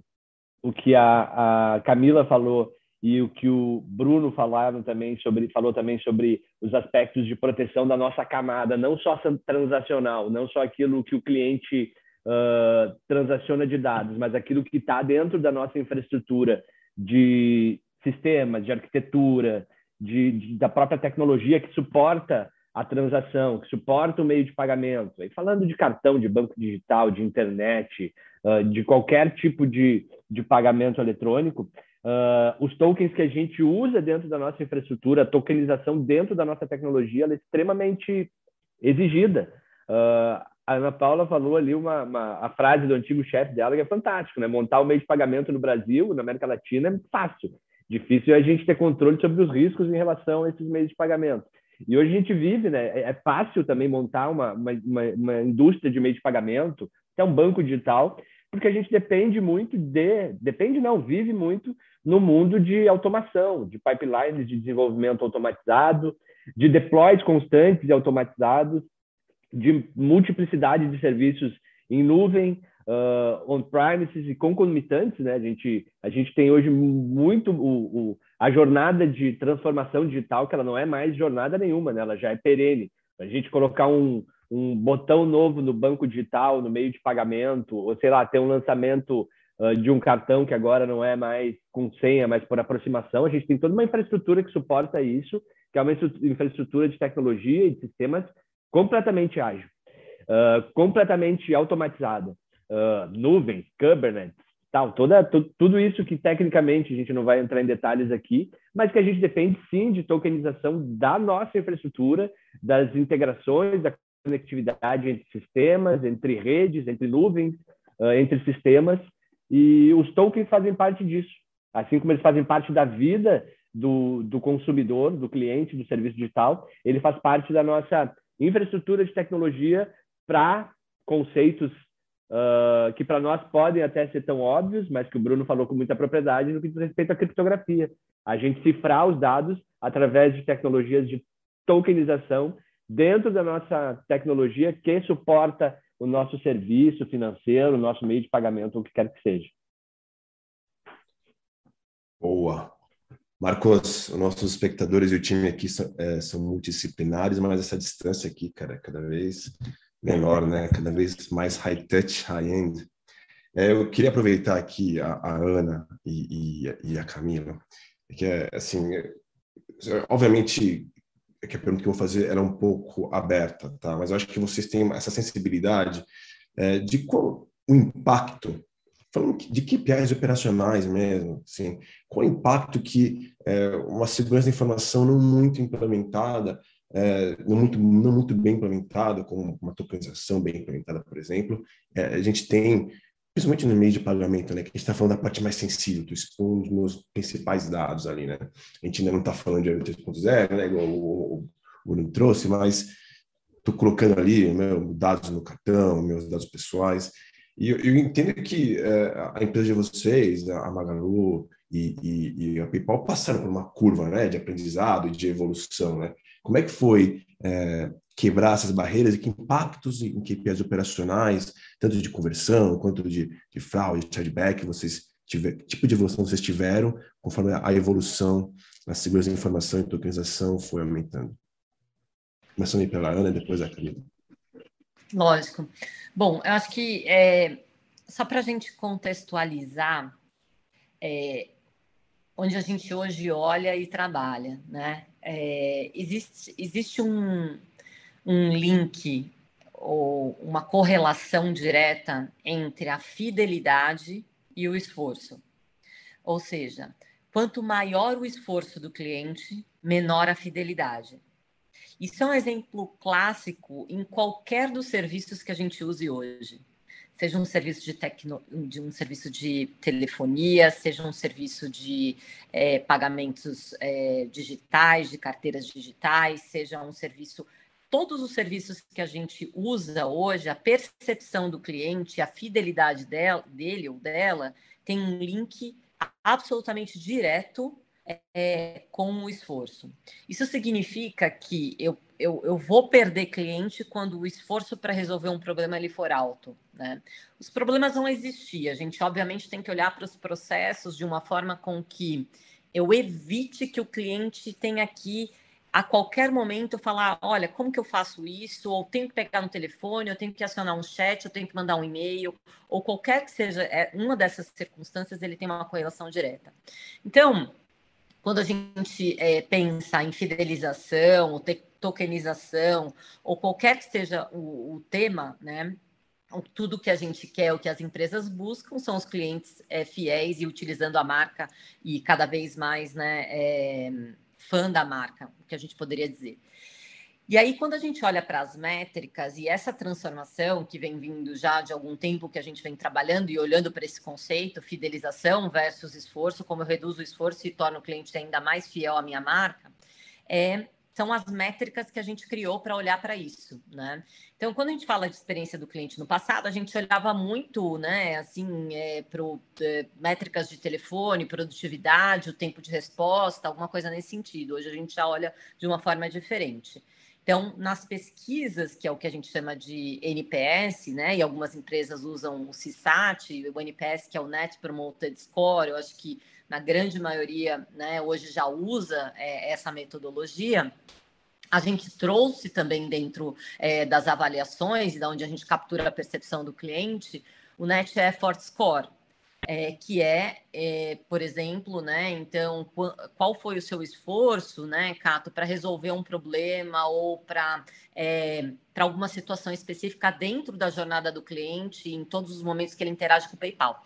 o que a, a Camila falou e o que o Bruno falaram também sobre falou também sobre os aspectos de proteção da nossa camada, não só transacional, não só aquilo que o cliente uh, transaciona de dados, mas aquilo que está dentro da nossa infraestrutura de sistemas, de arquitetura, de, de, da própria tecnologia que suporta a transação, que suporta o meio de pagamento. E falando de cartão, de banco digital, de internet, uh, de qualquer tipo de, de pagamento eletrônico, Uh, os tokens que a gente usa dentro da nossa infraestrutura, a tokenização dentro da nossa tecnologia, ela é extremamente exigida. Uh, a Ana Paula falou ali uma, uma, a frase do antigo chefe dela que é fantástico, né? Montar o meio de pagamento no Brasil, na América Latina, é fácil. Difícil é a gente ter controle sobre os riscos em relação a esses meios de pagamento. E hoje a gente vive, né? É, é fácil também montar uma, uma, uma, indústria de meio de pagamento, até um banco digital, porque a gente depende muito de, depende não, vive muito no mundo de automação, de pipelines de desenvolvimento automatizado, de deploys constantes e automatizados, de multiplicidade de serviços em nuvem, uh, on-premises e concomitantes, né? A gente, a gente tem hoje muito o, o, a jornada de transformação digital, que ela não é mais jornada nenhuma, né? Ela já é perene. A gente colocar um, um botão novo no banco digital, no meio de pagamento, ou sei lá, ter um lançamento uh, de um cartão que agora não é mais com senha, mas por aproximação, a gente tem toda uma infraestrutura que suporta isso, que é uma infraestrutura de tecnologia e de sistemas completamente ágil, uh, completamente automatizada uh, nuvens, Kubernetes, tal, toda, tudo isso que tecnicamente a gente não vai entrar em detalhes aqui, mas que a gente depende sim de tokenização da nossa infraestrutura, das integrações, da conectividade entre sistemas, entre redes, entre nuvens, uh, entre sistemas, e os tokens fazem parte disso. Assim como eles fazem parte da vida do, do consumidor, do cliente, do serviço digital, ele faz parte da nossa infraestrutura de tecnologia para conceitos uh, que para nós podem até ser tão óbvios, mas que o Bruno falou com muita propriedade no que diz respeito à criptografia. A gente cifrar os dados através de tecnologias de tokenização dentro da nossa tecnologia que suporta o nosso serviço financeiro, o nosso meio de pagamento, o que quer que seja. Boa. Marcos, os nossos espectadores e o time aqui são, é, são multidisciplinares, mas essa distância aqui, cara, é cada vez menor, né? Cada vez mais high touch, high end. É, eu queria aproveitar aqui a, a Ana e, e, e, a Camila, que é assim, é, obviamente é que a pergunta que eu vou fazer era um pouco aberta, tá? Mas eu acho que vocês têm essa sensibilidade é, de qual o impacto, falando de KPIs operacionais mesmo, assim, qual o impacto que é, uma segurança da informação não muito implementada é, não, muito, não muito bem implementada, com uma tokenização bem implementada, por exemplo, é, a gente tem, principalmente no meio de pagamento, né, que a gente está falando da parte mais sensível, estou expondo os meus principais dados ali, né? A gente ainda não está falando de 3.0, né, igual o, Bruno trouxe, mas estou colocando ali meus dados no cartão, meus dados pessoais, e eu, eu entendo que é, a empresa de vocês, a Magalu e, e, e, a PayPal passaram por uma curva né, de aprendizado e de evolução, né? Como é que foi é, quebrar essas barreiras e que impactos em KPIs operacionais, tanto de conversão quanto de, de fraude, de chargeback, vocês tiver, que tipo de evolução vocês tiveram conforme a evolução na segurança da informação e tokenização foi aumentando? Começando aí pela Ana e depois a Camila. Lógico. Bom, eu acho que é, só para a gente contextualizar é, onde a gente hoje olha e trabalha, né? É, existe, existe um, um link ou uma correlação direta entre a fidelidade e o esforço. Ou seja, quanto maior o esforço do cliente, menor a fidelidade. Isso é um exemplo clássico em qualquer dos serviços que a gente use hoje seja um serviço de, tecno, de um serviço de telefonia, seja um serviço de é, pagamentos é, digitais, de carteiras digitais, seja um serviço todos os serviços que a gente usa hoje, a percepção do cliente, a fidelidade dela, dele ou dela, tem um link absolutamente direto é, com o esforço. Isso significa que eu eu, eu vou perder cliente quando o esforço para resolver um problema ele for alto. Né? Os problemas vão existir. A gente, obviamente, tem que olhar para os processos de uma forma com que eu evite que o cliente tenha que, a qualquer momento, falar: olha, como que eu faço isso? Ou tenho que pegar no telefone, eu tenho que acionar um chat, eu tenho que mandar um e-mail, ou qualquer que seja é, uma dessas circunstâncias, ele tem uma correlação direta. Então, quando a gente é, pensa em fidelização, ou tokenização, ou qualquer que seja o, o tema, né? Tudo que a gente quer, o que as empresas buscam, são os clientes é, fiéis e utilizando a marca e cada vez mais né, é, fã da marca, o que a gente poderia dizer. E aí, quando a gente olha para as métricas e essa transformação que vem vindo já de algum tempo que a gente vem trabalhando e olhando para esse conceito, fidelização versus esforço, como eu reduzo o esforço e torno o cliente ainda mais fiel à minha marca, é, são as métricas que a gente criou para olhar para isso, né? Então, quando a gente fala de experiência do cliente no passado, a gente olhava muito, né, assim, é, para é, métricas de telefone, produtividade, o tempo de resposta, alguma coisa nesse sentido. Hoje a gente já olha de uma forma diferente. Então, nas pesquisas, que é o que a gente chama de NPS, né, e algumas empresas usam o CSAT, o NPS, que é o Net Promoted Score, eu acho que na grande maioria, né, hoje já usa é, essa metodologia. A gente trouxe também dentro é, das avaliações, da onde a gente captura a percepção do cliente, o Net Effort Score, é, que é, é, por exemplo, né, então, qual foi o seu esforço, né, Cato, para resolver um problema ou para é, para alguma situação específica dentro da jornada do cliente, em todos os momentos que ele interage com o PayPal.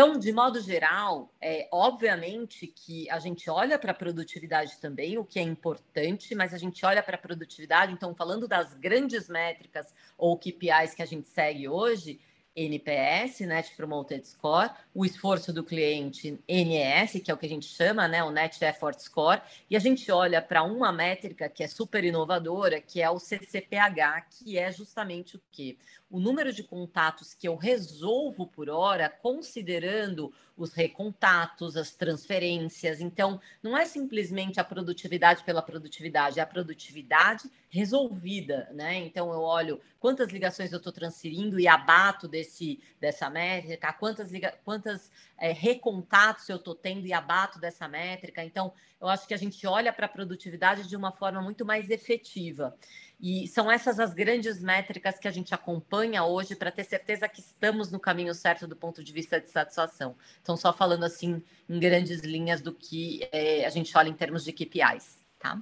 Então, de modo geral, é obviamente que a gente olha para a produtividade também, o que é importante, mas a gente olha para a produtividade, então, falando das grandes métricas ou KPIs que a gente segue hoje, NPS, Net Promoted Score, o esforço do cliente NES, que é o que a gente chama, né, o Net Effort Score, e a gente olha para uma métrica que é super inovadora, que é o CCPH, que é justamente o quê? O número de contatos que eu resolvo por hora, considerando os recontatos, as transferências. Então, não é simplesmente a produtividade pela produtividade, é a produtividade resolvida, né? Então, eu olho quantas ligações eu estou transferindo e abato desse, dessa métrica, quantas, liga, quantas é, recontatos eu estou tendo e abato dessa métrica. Então, eu acho que a gente olha para a produtividade de uma forma muito mais efetiva. E são essas as grandes métricas que a gente acompanha hoje para ter certeza que estamos no caminho certo do ponto de vista de satisfação. Então, só falando assim em grandes linhas do que é, a gente olha em termos de KPIs, tá?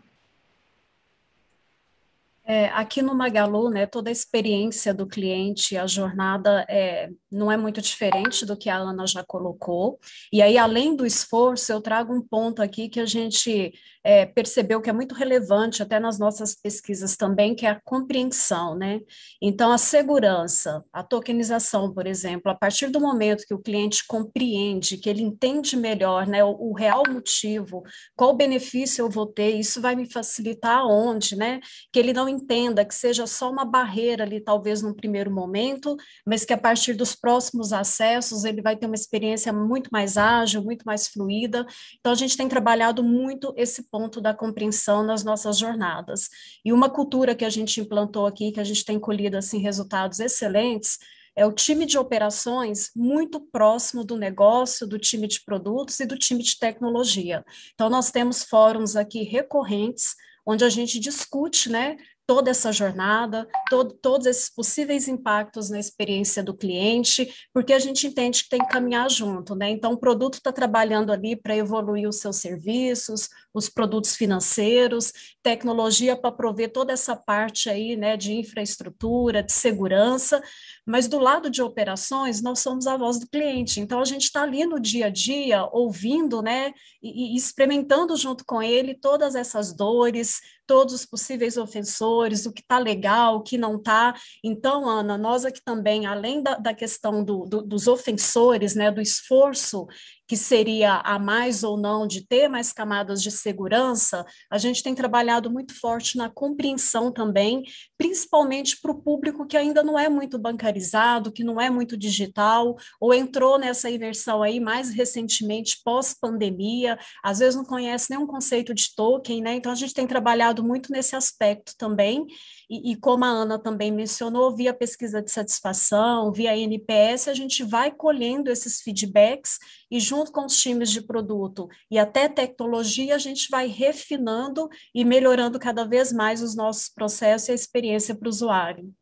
É, aqui no Magalu, né, toda a experiência do cliente, a jornada é, não é muito diferente do que a Ana já colocou. E aí, além do esforço, eu trago um ponto aqui que a gente é, percebeu que é muito relevante até nas nossas pesquisas também, que é a compreensão, né? Então, a segurança, a tokenização, por exemplo, a partir do momento que o cliente compreende, que ele entende melhor né, o, o real motivo, qual benefício eu vou ter, isso vai me facilitar onde, né? Que ele não entenda que seja só uma barreira ali, talvez num primeiro momento, mas que a partir dos próximos acessos ele vai ter uma experiência muito mais ágil, muito mais fluida. Então, a gente tem trabalhado muito esse ponto ponto da compreensão nas nossas jornadas. E uma cultura que a gente implantou aqui, que a gente tem colhido assim resultados excelentes, é o time de operações muito próximo do negócio, do time de produtos e do time de tecnologia. Então, nós temos fóruns aqui recorrentes, onde a gente discute né, toda essa jornada, todo, todos esses possíveis impactos na experiência do cliente, porque a gente entende que tem que caminhar junto, né? Então, o produto está trabalhando ali para evoluir os seus serviços, os produtos financeiros, tecnologia para prover toda essa parte aí, né, de infraestrutura, de segurança, mas do lado de operações, nós somos a voz do cliente. Então, a gente está ali no dia a dia, ouvindo, né, e, e experimentando junto com ele todas essas dores, todos os possíveis ofensores, o que está legal, o que não está. Então, Ana, nós aqui também, além da, da questão do, do, dos ofensores, né, do esforço que seria a mais ou não de ter mais camadas de segurança, a gente tem trabalhado muito forte na compreensão também, principalmente para o público que ainda não é muito bancarizado, que não é muito digital, ou entrou nessa imersão aí mais recentemente, pós-pandemia, às vezes não conhece nenhum conceito de token, né? Então a gente tem trabalhado muito nesse aspecto também, e, e, como a Ana também mencionou, via pesquisa de satisfação, via NPS, a gente vai colhendo esses feedbacks e junto com os times de produto e até tecnologia, a gente vai refinando e melhorando cada vez mais os nossos processos e a experiência para o usuário.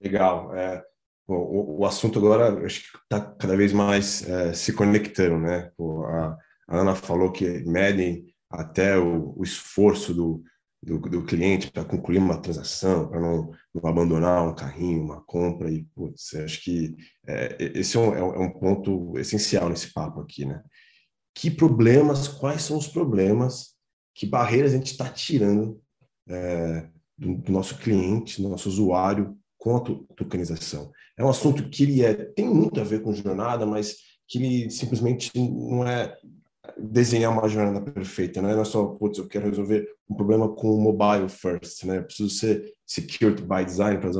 Legal. É, o, o, assunto agora acho que está cada vez mais é, se conectando, né? a, a, Ana falou que medem até o, o esforço do, do, do cliente para concluir uma transação, para não, não, abandonar um carrinho, uma compra. E, putz, acho que é, esse é um, é um, ponto essencial nesse papo aqui, né? Que problemas, quais são os problemas, que barreiras a gente está tirando é, do, do, nosso cliente, do nosso usuário com a tokenização? É um assunto que ele é, tem muito a ver com jornada, mas que ele simplesmente não é desenhar uma jornada perfeita, né? não é só, putz, eu quero resolver um problema com o mobile first, né? Eu preciso ser secured by design para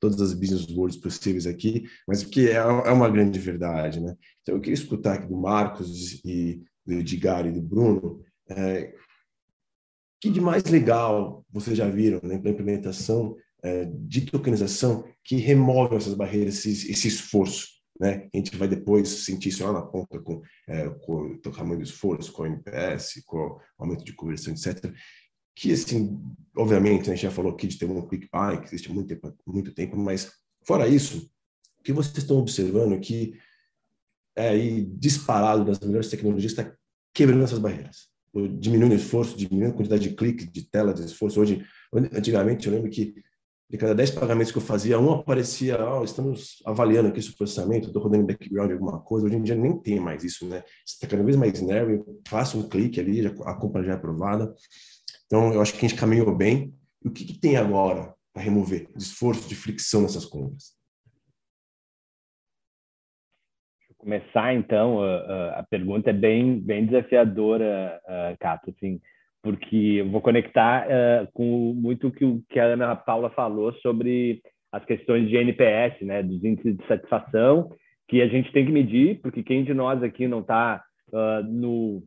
todas as business words possíveis aqui, mas porque é, é uma grande verdade, né? Então eu queria escutar aqui do Marcos e do Edgar e do Bruno, é, que de mais legal vocês já viram né, na implementação é, de tokenização que remove essas barreiras, esse, esse esforço? Né? A gente vai depois sentir isso lá na ponta com, é, com o tamanho do esforço, com o NPS, com o aumento de conversão, etc. Que, assim, obviamente, a gente já falou aqui de ter um quick buy, que existe muito tempo, muito tempo, mas fora isso, o que vocês estão observando que é aí disparado das melhores tecnologias está quebrando essas barreiras, diminuindo o esforço, diminuindo a quantidade de cliques, de tela, de esforço. Hoje, antigamente, eu lembro que de cada 10 pagamentos que eu fazia, um aparecia, oh, estamos avaliando aqui o processamento, estou rodando em background alguma coisa. Hoje em dia nem tem mais isso, né? Está cada vez mais nervo, faça um clique ali, a compra já é aprovada. Então, eu acho que a gente caminhou bem. E o que, que tem agora para remover de esforço, de fricção nessas compras? começar então a, a, pergunta é bem bem desafiadora, uh, Cato, assim, porque eu vou conectar uh, com muito o que, a Ana Paula falou sobre as questões de NPS, né, dos índices de satisfação que a gente tem que medir, porque quem de nós aqui não está uh, no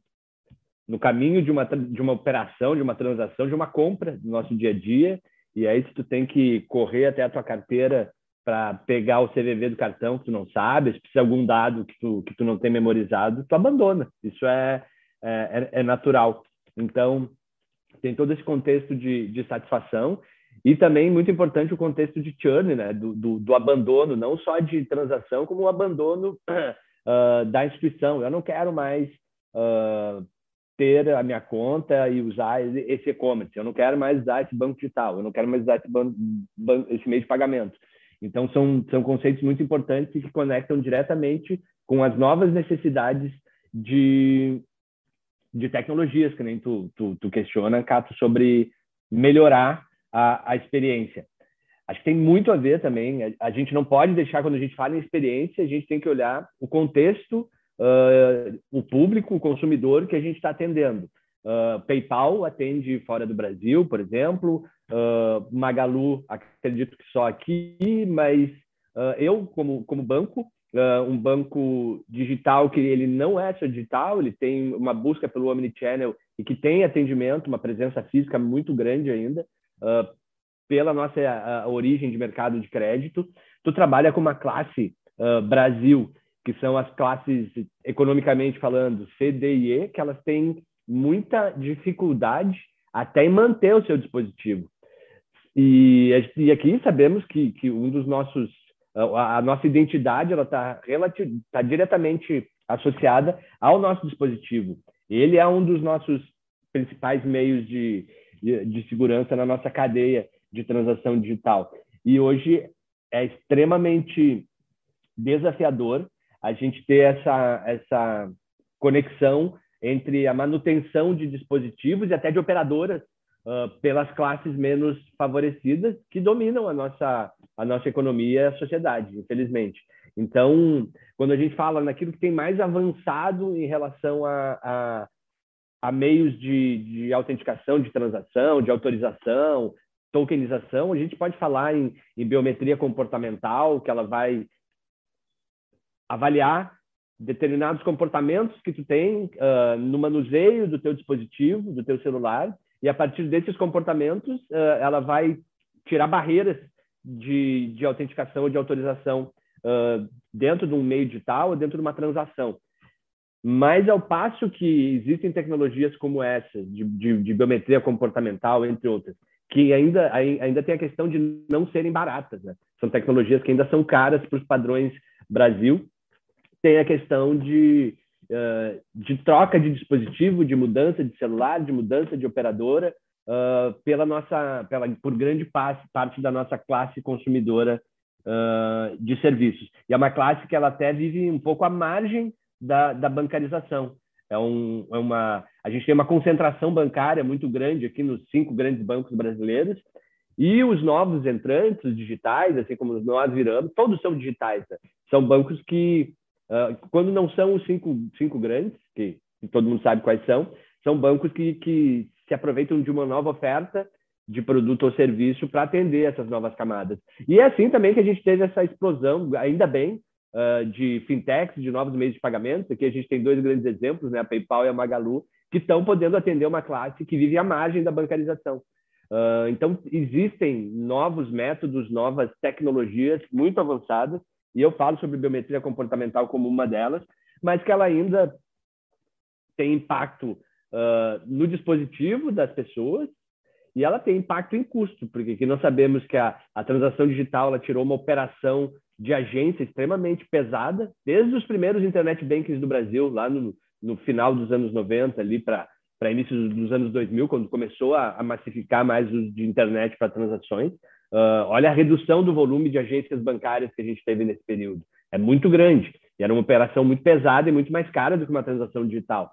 no caminho de uma de uma operação, de uma transação, de uma compra do nosso dia a dia, e aí se tu tem que correr até a tua carteira para pegar o CVV do cartão que tu não sabe, se precisa de algum dado que tu, que tu não tem memorizado, tu abandona. Isso é, é, é, é natural. Então, tem todo esse contexto de, de satisfação e também, muito importante, o contexto de churn, né? do, do, do abandono, não só de transação, como o abandono uh, da instituição. Eu não quero mais uh, ter a minha conta e usar esse e-commerce. Eu não quero mais usar esse banco digital. Eu não quero mais usar esse, ban esse meio de pagamento. Então, são, são conceitos muito importantes que conectam diretamente com as novas necessidades de, de tecnologias, que nem tu, tu, tu questiona, Cato, sobre melhorar a, a experiência. Acho que tem muito a ver também. A, a, gente não pode deixar, quando a gente fala em experiência, a gente tem que olhar o contexto, uh, o público, o consumidor que a gente está atendendo. Uh, PayPal atende fora do Brasil, por exemplo. Uh, Magalu, acredito que só aqui, mas eu, como, como banco, um banco digital que ele não é só digital, ele tem uma busca pelo Omnichannel e que tem atendimento, uma presença física muito grande ainda, pela nossa origem de mercado de crédito. Tu trabalha com uma classe Brasil, que são as classes, economicamente falando, C, D e E, que elas têm muita dificuldade até em manter o seu dispositivo. E, e aqui sabemos que, que um dos nossos a, nossa identidade ela está tá diretamente associada ao nosso dispositivo. Ele é um dos nossos principais meios de, de, de segurança na nossa cadeia de transação digital. E hoje é extremamente desafiador a gente ter essa, essa conexão entre a manutenção de dispositivos e até de operadoras uh, pelas classes menos favorecidas que dominam a nossa, a nossa economia e a sociedade, infelizmente. Então, quando a gente fala naquilo que tem mais avançado em relação a, a, a meios de, de autenticação, de transação, de autorização, tokenização, a gente pode falar em, em biometria comportamental, que ela vai avaliar determinados comportamentos que tu tem uh, no manuseio do teu dispositivo, do teu celular, e a partir desses comportamentos uh, ela vai tirar barreiras de, de autenticação ou de autorização uh, dentro de um meio digital ou dentro de uma transação. Mas ao passo que existem tecnologias como essa, de, de, de biometria comportamental, entre outras, que ainda, ainda tem a questão de não serem baratas. Né? São tecnologias que ainda são caras para os padrões Brasil, tem a questão de, uh, de troca de dispositivo, de mudança de celular, de mudança de operadora, uh, pela nossa, pela, por grande parte, da nossa classe consumidora uh, de serviços. E é uma classe que ela até vive um pouco à margem da, da bancarização. É, um, é uma, a gente tem uma concentração bancária muito grande aqui nos cinco grandes bancos brasileiros, e os novos entrantes, os digitais, assim como nós viramos, todos são digitais. Né? São bancos que Uh, quando não são os cinco, cinco grandes, que, que, todo mundo sabe quais são, são bancos que, que se aproveitam de uma nova oferta de produto ou serviço para atender essas novas camadas. E é assim também que a gente teve essa explosão, ainda bem, uh, de fintechs, de novos meios de pagamento. Aqui a gente tem dois grandes exemplos, né? a PayPal e a Magalu, que estão podendo atender uma classe que vive à margem da bancarização. Uh, então, existem novos métodos, novas tecnologias muito avançadas, e eu falo sobre biometria comportamental como uma delas, mas que ela ainda tem impacto uh, no dispositivo das pessoas e ela tem impacto em custo, porque nós sabemos que a, a transação digital ela tirou uma operação de agência extremamente pesada, desde os primeiros internet bankings do Brasil, lá no, no final dos anos 90, ali para início dos anos 2000, quando começou a, a massificar mais o de internet para transações. Uh, olha a redução do volume de agências bancárias que a gente teve nesse período. É muito grande. E era uma operação muito pesada e muito mais cara do que uma transação digital.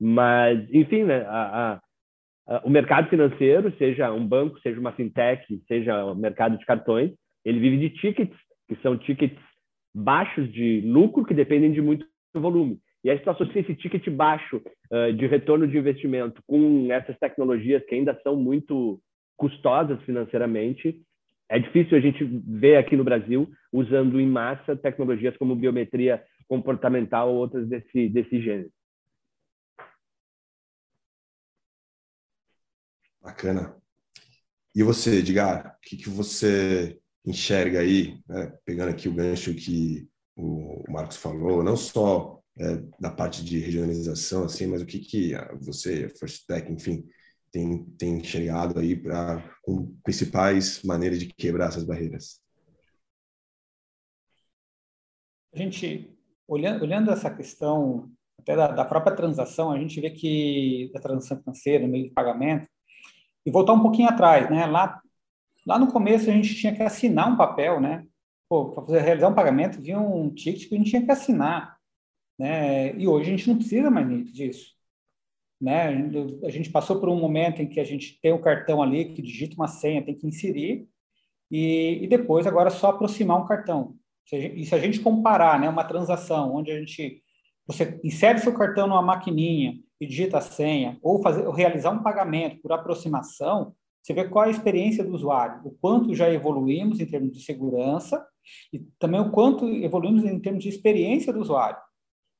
Mas, enfim, né, a, a, o mercado financeiro, seja um banco, seja uma fintech, seja o mercado de cartões, ele vive de tickets, que são tickets baixos de lucro, que dependem de muito volume. E aí, se tu associa esse ticket baixo uh, de retorno de investimento com essas tecnologias que ainda são muito custosas financeiramente, é difícil a gente ver aqui no Brasil usando em massa tecnologias como biometria comportamental ou outras desse, desse gênero. Bacana. E você, Edgar, o que, que você enxerga aí, né, pegando aqui o gancho que o Marcos falou, não só é, da parte de regionalização, assim, mas o que, que você, First Tech, enfim, tem, tem enxergado aí para com principais maneiras de quebrar essas barreiras? A gente, olhando, olhando essa questão até da, da, própria transação, a gente vê que da transação financeira, meio de pagamento, e voltar um pouquinho atrás, né? Lá, lá no começo a gente tinha que assinar um papel, né? Para realizar um pagamento, vinha um ticket que a gente tinha que assinar, né? E hoje a gente não precisa mais disso, né? A gente passou por um momento em que a gente tem o cartão ali, que digita uma senha, tem que inserir, e, e depois agora é só aproximar um cartão. E se a gente comparar, né, uma transação onde a gente você insere seu cartão numa maquininha e digita a senha, ou, fazer, ou realizar um pagamento por aproximação, você vê qual é a experiência do usuário, o quanto já evoluímos em termos de segurança e também o quanto evoluímos em termos de experiência do usuário.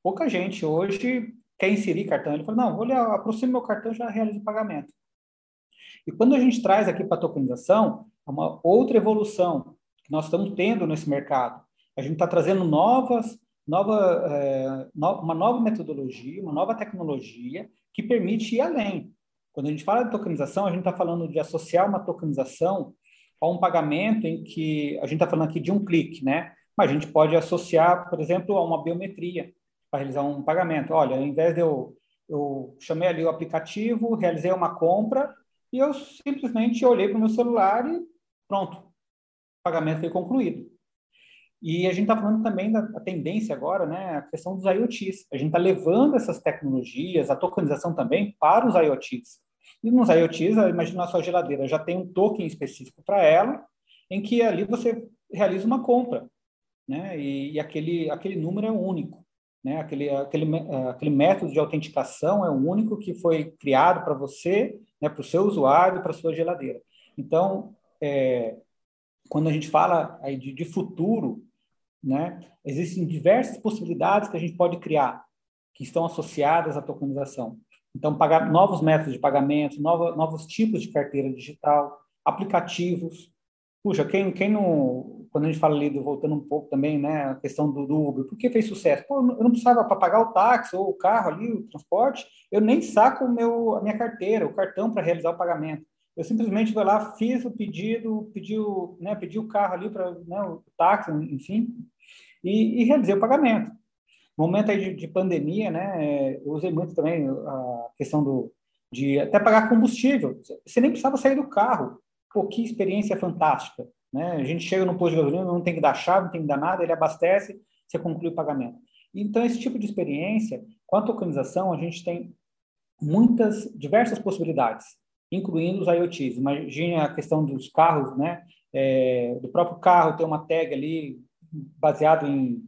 Pouca gente hoje quer inserir cartão, ele fala, não, vou olhar, aproximo meu cartão já realizo o pagamento. E quando a gente traz aqui para a tokenização, é uma outra evolução que nós estamos tendo nesse mercado. A gente está trazendo novas nova, é, no, uma nova metodologia, uma nova tecnologia que permite ir além. Quando a gente fala de tokenização, a gente está falando de associar uma tokenização a um pagamento em que a gente está falando aqui de um clique, né? Mas a gente pode associar, por exemplo, a uma biometria para realizar um pagamento. Olha, ao invés de eu, eu chamei ali o aplicativo, realizei uma compra e eu simplesmente olhei para o meu celular e pronto, o pagamento foi concluído. E a gente está falando também da tendência agora, né, a questão dos IoTs. A gente está levando essas tecnologias, a tokenização também, para os IoTs. E nos IoTs, imagina a sua geladeira, já tem um token específico para ela, em que ali você realiza uma compra, né, e, e aquele, aquele número é único. Né, aquele, aquele, aquele método de autenticação é o único que foi criado para você, né, para o seu usuário, para a sua geladeira. Então, é, quando a gente fala aí de, de futuro, né, existem diversas possibilidades que a gente pode criar que estão associadas à tokenização. Então, pagar novos métodos de pagamento, novos tipos de carteira digital, aplicativos. Puxa, quem, quem não. Quando a gente fala ali, do, voltando um pouco também, né, a questão do, do Uber, por que fez sucesso? Pô, eu não precisava para pagar o táxi ou o carro ali, o transporte, eu nem saco o meu, a minha carteira, o cartão para realizar o pagamento. Eu simplesmente vou lá, fiz o pedido, pedi o, né, pedi o carro ali para né, o táxi, enfim, e, e, realizei o pagamento. Momento aí de, de, pandemia, né, eu usei muito também a questão do, de até pagar combustível. Você nem precisava sair do carro. Pô, que experiência fantástica. Né? A gente chega no posto de gasolina, não tem que dar chave, não tem que dar nada, ele abastece, você conclui o pagamento. Então, esse tipo de experiência, com a tokenização, a gente tem muitas, diversas possibilidades incluindo os IoTs. Imagine a questão dos carros, né? É, do próprio carro ter uma tag ali baseado em,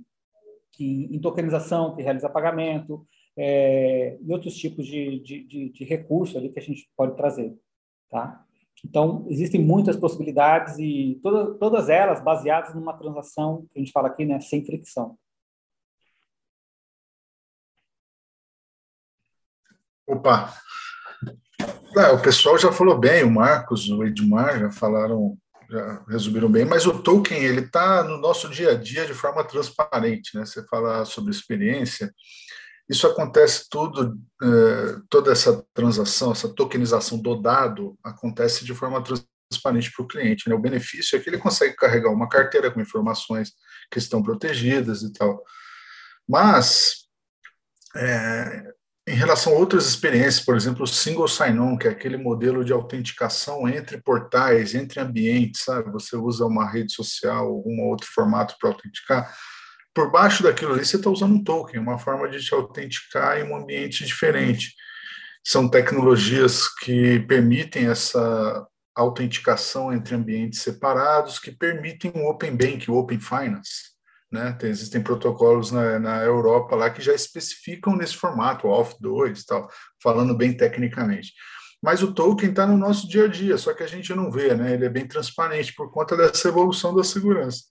em, em tokenização que realiza pagamento é, e outros tipos de, de, de, de recursos ali que a gente pode trazer, tá? Então, existem muitas possibilidades e todas, todas elas baseadas numa transação que a gente fala aqui, né, sem fricção. Opa! É, o pessoal já falou bem, o Marcos, o Edmar já falaram, já resumiram bem, mas o Tolkien ele está no nosso dia a dia de forma transparente, né? Você fala sobre experiência, isso acontece tudo, eh, toda essa transação, essa tokenização do dado acontece de forma transparente para o cliente. Né? O benefício é que ele consegue carregar uma carteira com informações que estão protegidas e tal. Mas, é, em relação a outras experiências, por exemplo, o single sign-on, que é aquele modelo de autenticação entre portais, entre ambientes, sabe? Você usa uma rede social, algum outro formato para autenticar. Por baixo daquilo ali, você está usando um token, uma forma de te autenticar em um ambiente diferente. São tecnologias que permitem essa autenticação entre ambientes separados, que permitem o Open Bank, o Open Finance. Né? Tem, existem protocolos na, na, Europa lá que já especificam nesse formato, o AUF2 tal, falando bem tecnicamente. Mas o token está no nosso dia a dia, só que a gente não vê, né? ele é bem transparente por conta dessa evolução da segurança.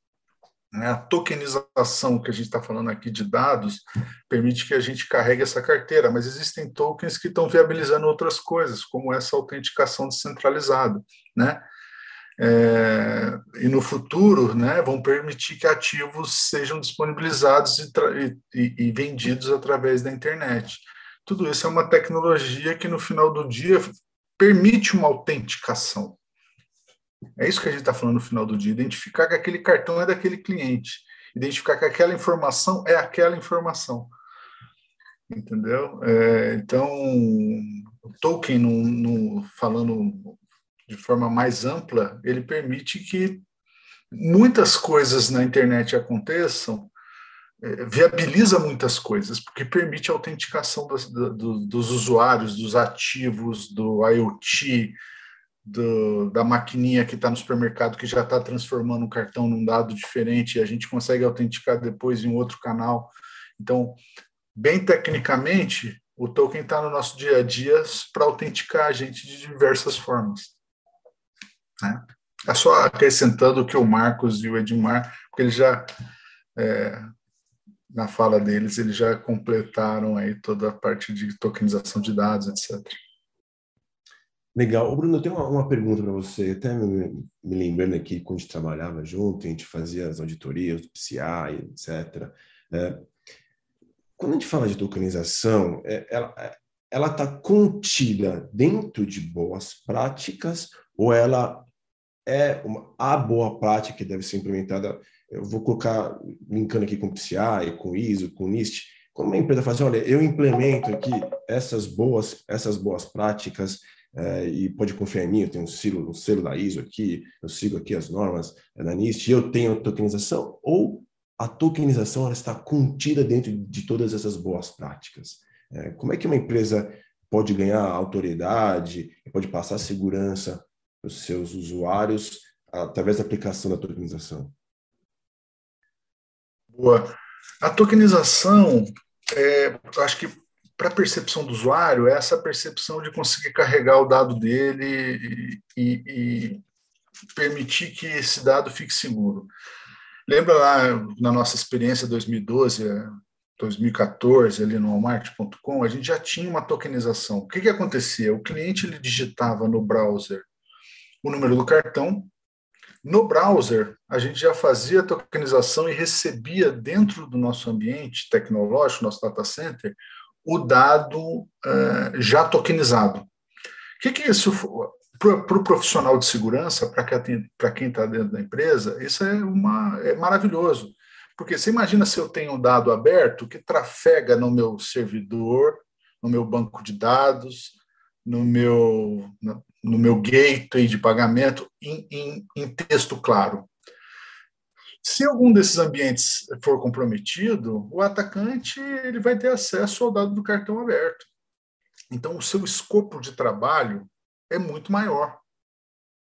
Né? A tokenização que a gente está falando aqui de dados permite que a gente carregue essa carteira, mas existem tokens que estão viabilizando outras coisas, como essa autenticação descentralizada. Né? É, e no futuro né, vão permitir que ativos sejam disponibilizados e, e, e, vendidos através da internet. Tudo isso é uma tecnologia que, no final do dia, permite uma autenticação. É isso que a gente está falando no final do dia: identificar que aquele cartão é daquele cliente, identificar que aquela informação é aquela informação. Entendeu? É, então, o Tolkien, no, no, falando de forma mais ampla, ele permite que muitas coisas na internet aconteçam, é, viabiliza muitas coisas, porque permite a autenticação dos, do, dos usuários, dos ativos, do IoT, do, da maquininha que está no supermercado que já está transformando o cartão num dado diferente e a gente consegue autenticar depois em outro canal. Então, bem tecnicamente, o token está no nosso dia a dia para autenticar a gente de diversas formas. Né? É só acrescentando que o Marcos e o Edmar, porque eles já, é, na fala deles, eles já completaram aí toda a parte de tokenização de dados, etc. Legal. Bruno, eu tenho uma, uma pergunta para você. Até me, me, lembrando aqui, quando a gente trabalhava junto, a gente fazia as auditorias do PCI, etc. É, quando a gente fala de tokenização, é, ela está contida dentro de boas práticas ou ela é uma, a boa prática que deve ser implementada? Eu vou colocar, linkando aqui com o PCI, com ISO, com NIST, como a empresa faz, olha, eu implemento aqui essas boas, essas boas práticas, é, e pode confiar em mim, eu tenho um selo, um selo da ISO aqui, eu sigo aqui as normas da NIST, eu tenho tokenização, ou a tokenização ela está contida dentro de todas essas boas práticas? É, como é que uma empresa pode ganhar autoridade, pode passar segurança para os seus usuários através da aplicação da tokenização? Boa. A tokenização, é, acho que para a percepção do usuário, é essa percepção de conseguir carregar o dado dele e, e, e permitir que esse dado fique seguro. Lembra lá na nossa experiência 2012, 2014, ali no Walmart.com, a gente já tinha uma tokenização. O que, que acontecia? O cliente ele digitava no browser o número do cartão. No browser, a gente já fazia a tokenização e recebia dentro do nosso ambiente tecnológico, nosso data center, o dado uh, já tokenizado. O que, que é isso para o pro profissional de segurança, para quem está dentro da empresa, isso é, uma, é maravilhoso. Porque você imagina se eu tenho um dado aberto que trafega no meu servidor, no meu banco de dados, no meu, no meu gateway de pagamento, em, em, em texto claro. Se algum desses ambientes for comprometido, o atacante ele vai ter acesso ao dado do cartão aberto. Então, o seu escopo de trabalho é muito maior,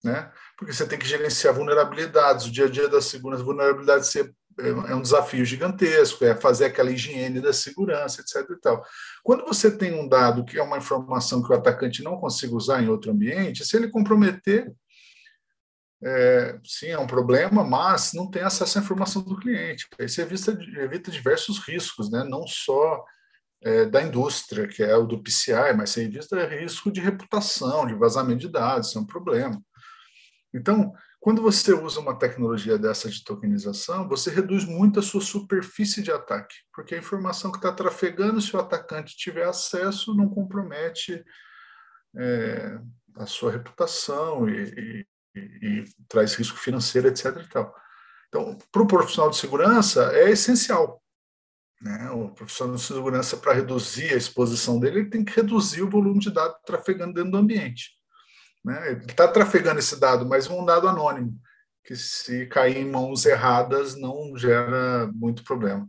né? Porque você tem que gerenciar vulnerabilidades, o dia a dia da segurança, vulnerabilidades é, é um desafio gigantesco, é fazer aquela higiene da segurança, etc. E tal. Quando você tem um dado que é uma informação que o atacante não consiga usar em outro ambiente, se ele comprometer, é, sim, é um problema, mas não tem acesso à informação do cliente. Isso evita, evita diversos riscos, né? não só é, da indústria, que é o do PCI, mas vista é risco de reputação, de vazamento de dados, isso é um problema. Então, quando você usa uma tecnologia dessa de tokenização, você reduz muito a sua superfície de ataque, porque a informação que está trafegando, se o atacante tiver acesso, não compromete é, a sua reputação e, e, traz risco financeiro, etc. E tal. Então, para o profissional de segurança, é essencial. Né? O profissional de segurança, para reduzir a exposição dele, ele tem que reduzir o volume de dados trafegando dentro do ambiente. Né? Ele está trafegando esse dado, mas um dado anônimo, que se cair em mãos erradas não gera muito problema.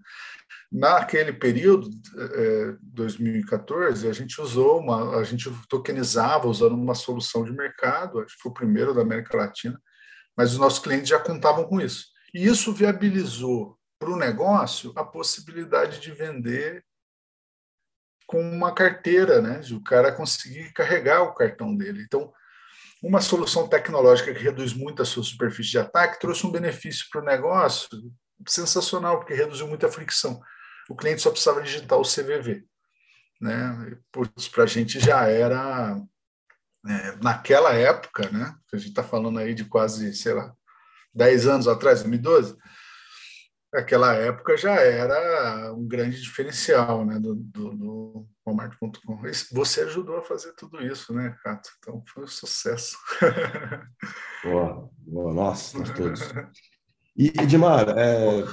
Naquele período, é, 2014, a gente usou uma, a gente tokenizava usando uma solução de mercado, acho que foi o primeiro da América Latina, mas os nossos clientes já contavam com isso. E isso viabilizou para o negócio a possibilidade de vender com uma carteira, né? De o cara conseguir carregar o cartão dele. Então, uma solução tecnológica que reduz muito a sua superfície de ataque trouxe um benefício para o negócio sensacional, porque reduziu muita fricção o cliente só precisava digitar o CVV. Né? Para a gente já era, é, naquela época, né? a gente está falando aí de quase, sei lá, 10 anos atrás, 2012, aquela época já era um grande diferencial né, do, do, do Walmart.com. Você ajudou a fazer tudo isso, né, Cato? Então foi um sucesso. Boa, boa. nossa, nós todos. E, Edmar, é,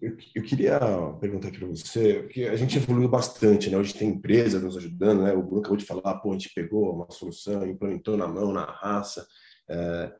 eu, eu queria perguntar aqui para você, porque a gente evoluiu bastante, né? Hoje tem empresa nos ajudando, né? O Bruno acabou de falar, pô, a gente pegou uma solução, implementou na mão, na raça. É,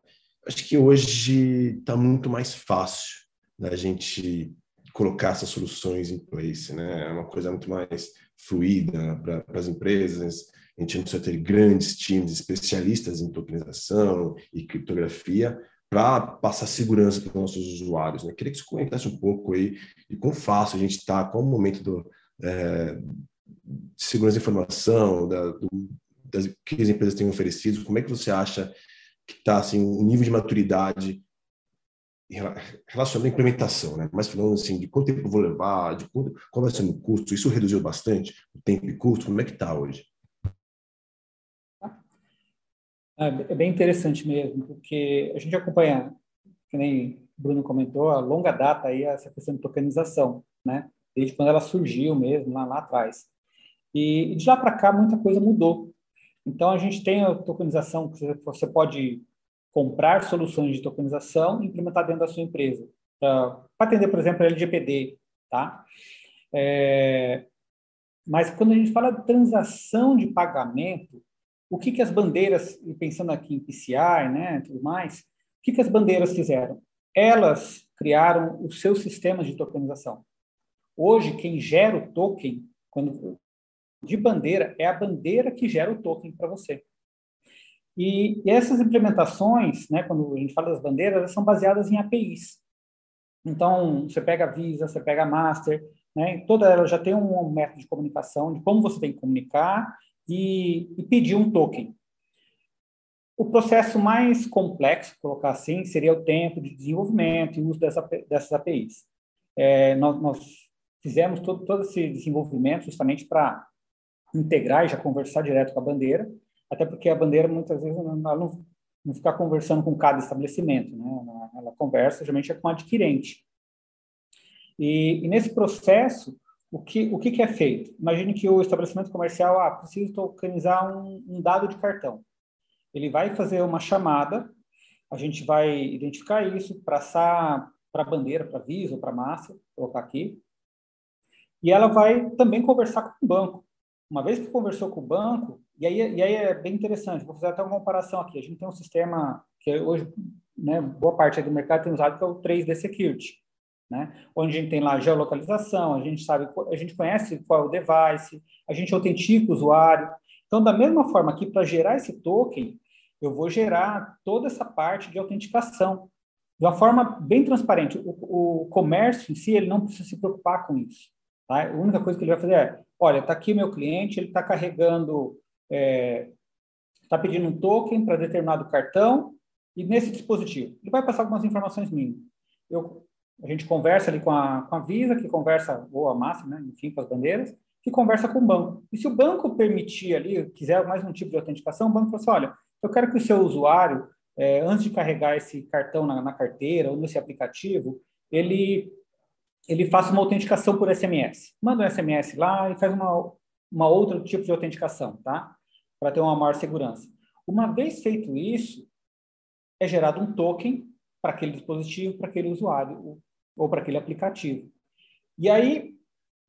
acho que hoje está muito mais fácil da gente colocar essas soluções em place, né? É uma coisa muito mais fluida para as empresas. A gente não precisa ter grandes times especialistas em tokenização e criptografia para passar segurança para os nossos usuários. Né? Queria que você comentasse um pouco aí e quão fácil a gente está, qual o momento do, é, de segurança da informação, da, do, das, que as empresas têm oferecido, como é que você acha que está assim, o nível de maturidade relacionado à implementação, né? Mas falando assim, de quanto tempo vou levar, de quanto, qual vai ser o custo, isso reduziu bastante o tempo e custo, como é que está hoje? É, bem interessante mesmo, porque a gente acompanha, que nem o Bruno comentou, a longa data aí essa questão de tokenização, né? Desde quando ela surgiu mesmo, lá, lá atrás. E de lá para cá, muita coisa mudou. Então, a gente tem a tokenização, que você pode comprar soluções de tokenização e implementar dentro da sua empresa. Para atender, por exemplo, a LGPD, tá? É, mas quando a gente fala de transação de pagamento, o que, que as bandeiras, pensando aqui em PCI, né, tudo mais, o que, que as bandeiras fizeram? Elas criaram os seus sistemas de tokenização. Hoje, quem gera o token quando, de bandeira é a bandeira que gera o token para você. E, e, essas implementações, né, quando a gente fala das bandeiras, elas são baseadas em APIs. Então, você pega a Visa, você pega a Master, né, toda ela já tem um método de comunicação, de como você tem que comunicar e, e pedir um token. O processo mais complexo, colocar assim, seria o tempo de desenvolvimento e uso dessa, dessas APIs. É, nós, nós, fizemos todo, todo esse desenvolvimento justamente para integrar e já conversar direto com a bandeira, até porque a bandeira muitas vezes ela não, não fica conversando com cada estabelecimento, né? ela, ela conversa geralmente é com o adquirente. E, e, nesse processo, o que, o que, que é feito? Imagine que o estabelecimento comercial, ah, preciso tokenizar um, um dado de cartão. Ele vai fazer uma chamada, a gente vai identificar isso, passar para a bandeira, para Visa para Massa, colocar aqui, e ela vai também conversar com o banco. Uma vez que conversou com o banco, e aí, e aí é bem interessante, vou fazer até uma comparação aqui. A gente tem um sistema que hoje, né, boa parte do mercado tem usado, que é o 3D Security né? Onde a gente tem lá geolocalização, a gente sabe, a gente conhece qual é o device, a gente autentica o usuário. Então, da mesma forma que para gerar esse token, eu vou gerar toda essa parte de autenticação de uma forma bem transparente. O, o comércio em si, ele não precisa se preocupar com isso. Tá? A única coisa que ele vai fazer é, olha, está aqui meu cliente, ele está carregando, está é, tá pedindo um token para determinado cartão e nesse dispositivo. Ele vai passar algumas informações mínimas. Eu a gente conversa ali com a, com a Visa, que conversa, ou a Massa, né, enfim, com as bandeiras, que conversa com o banco. E se o banco permitir ali, quiser mais um tipo de autenticação, o banco fala assim, olha, eu quero que o seu usuário, é, antes de carregar esse cartão na, na carteira ou nesse aplicativo, ele, ele faça uma autenticação por SMS. Manda um SMS lá e faz uma, uma outro tipo de autenticação, tá? Para ter uma maior segurança. Uma vez feito isso, é gerado um token para aquele dispositivo, para aquele usuário ou para aquele aplicativo. E aí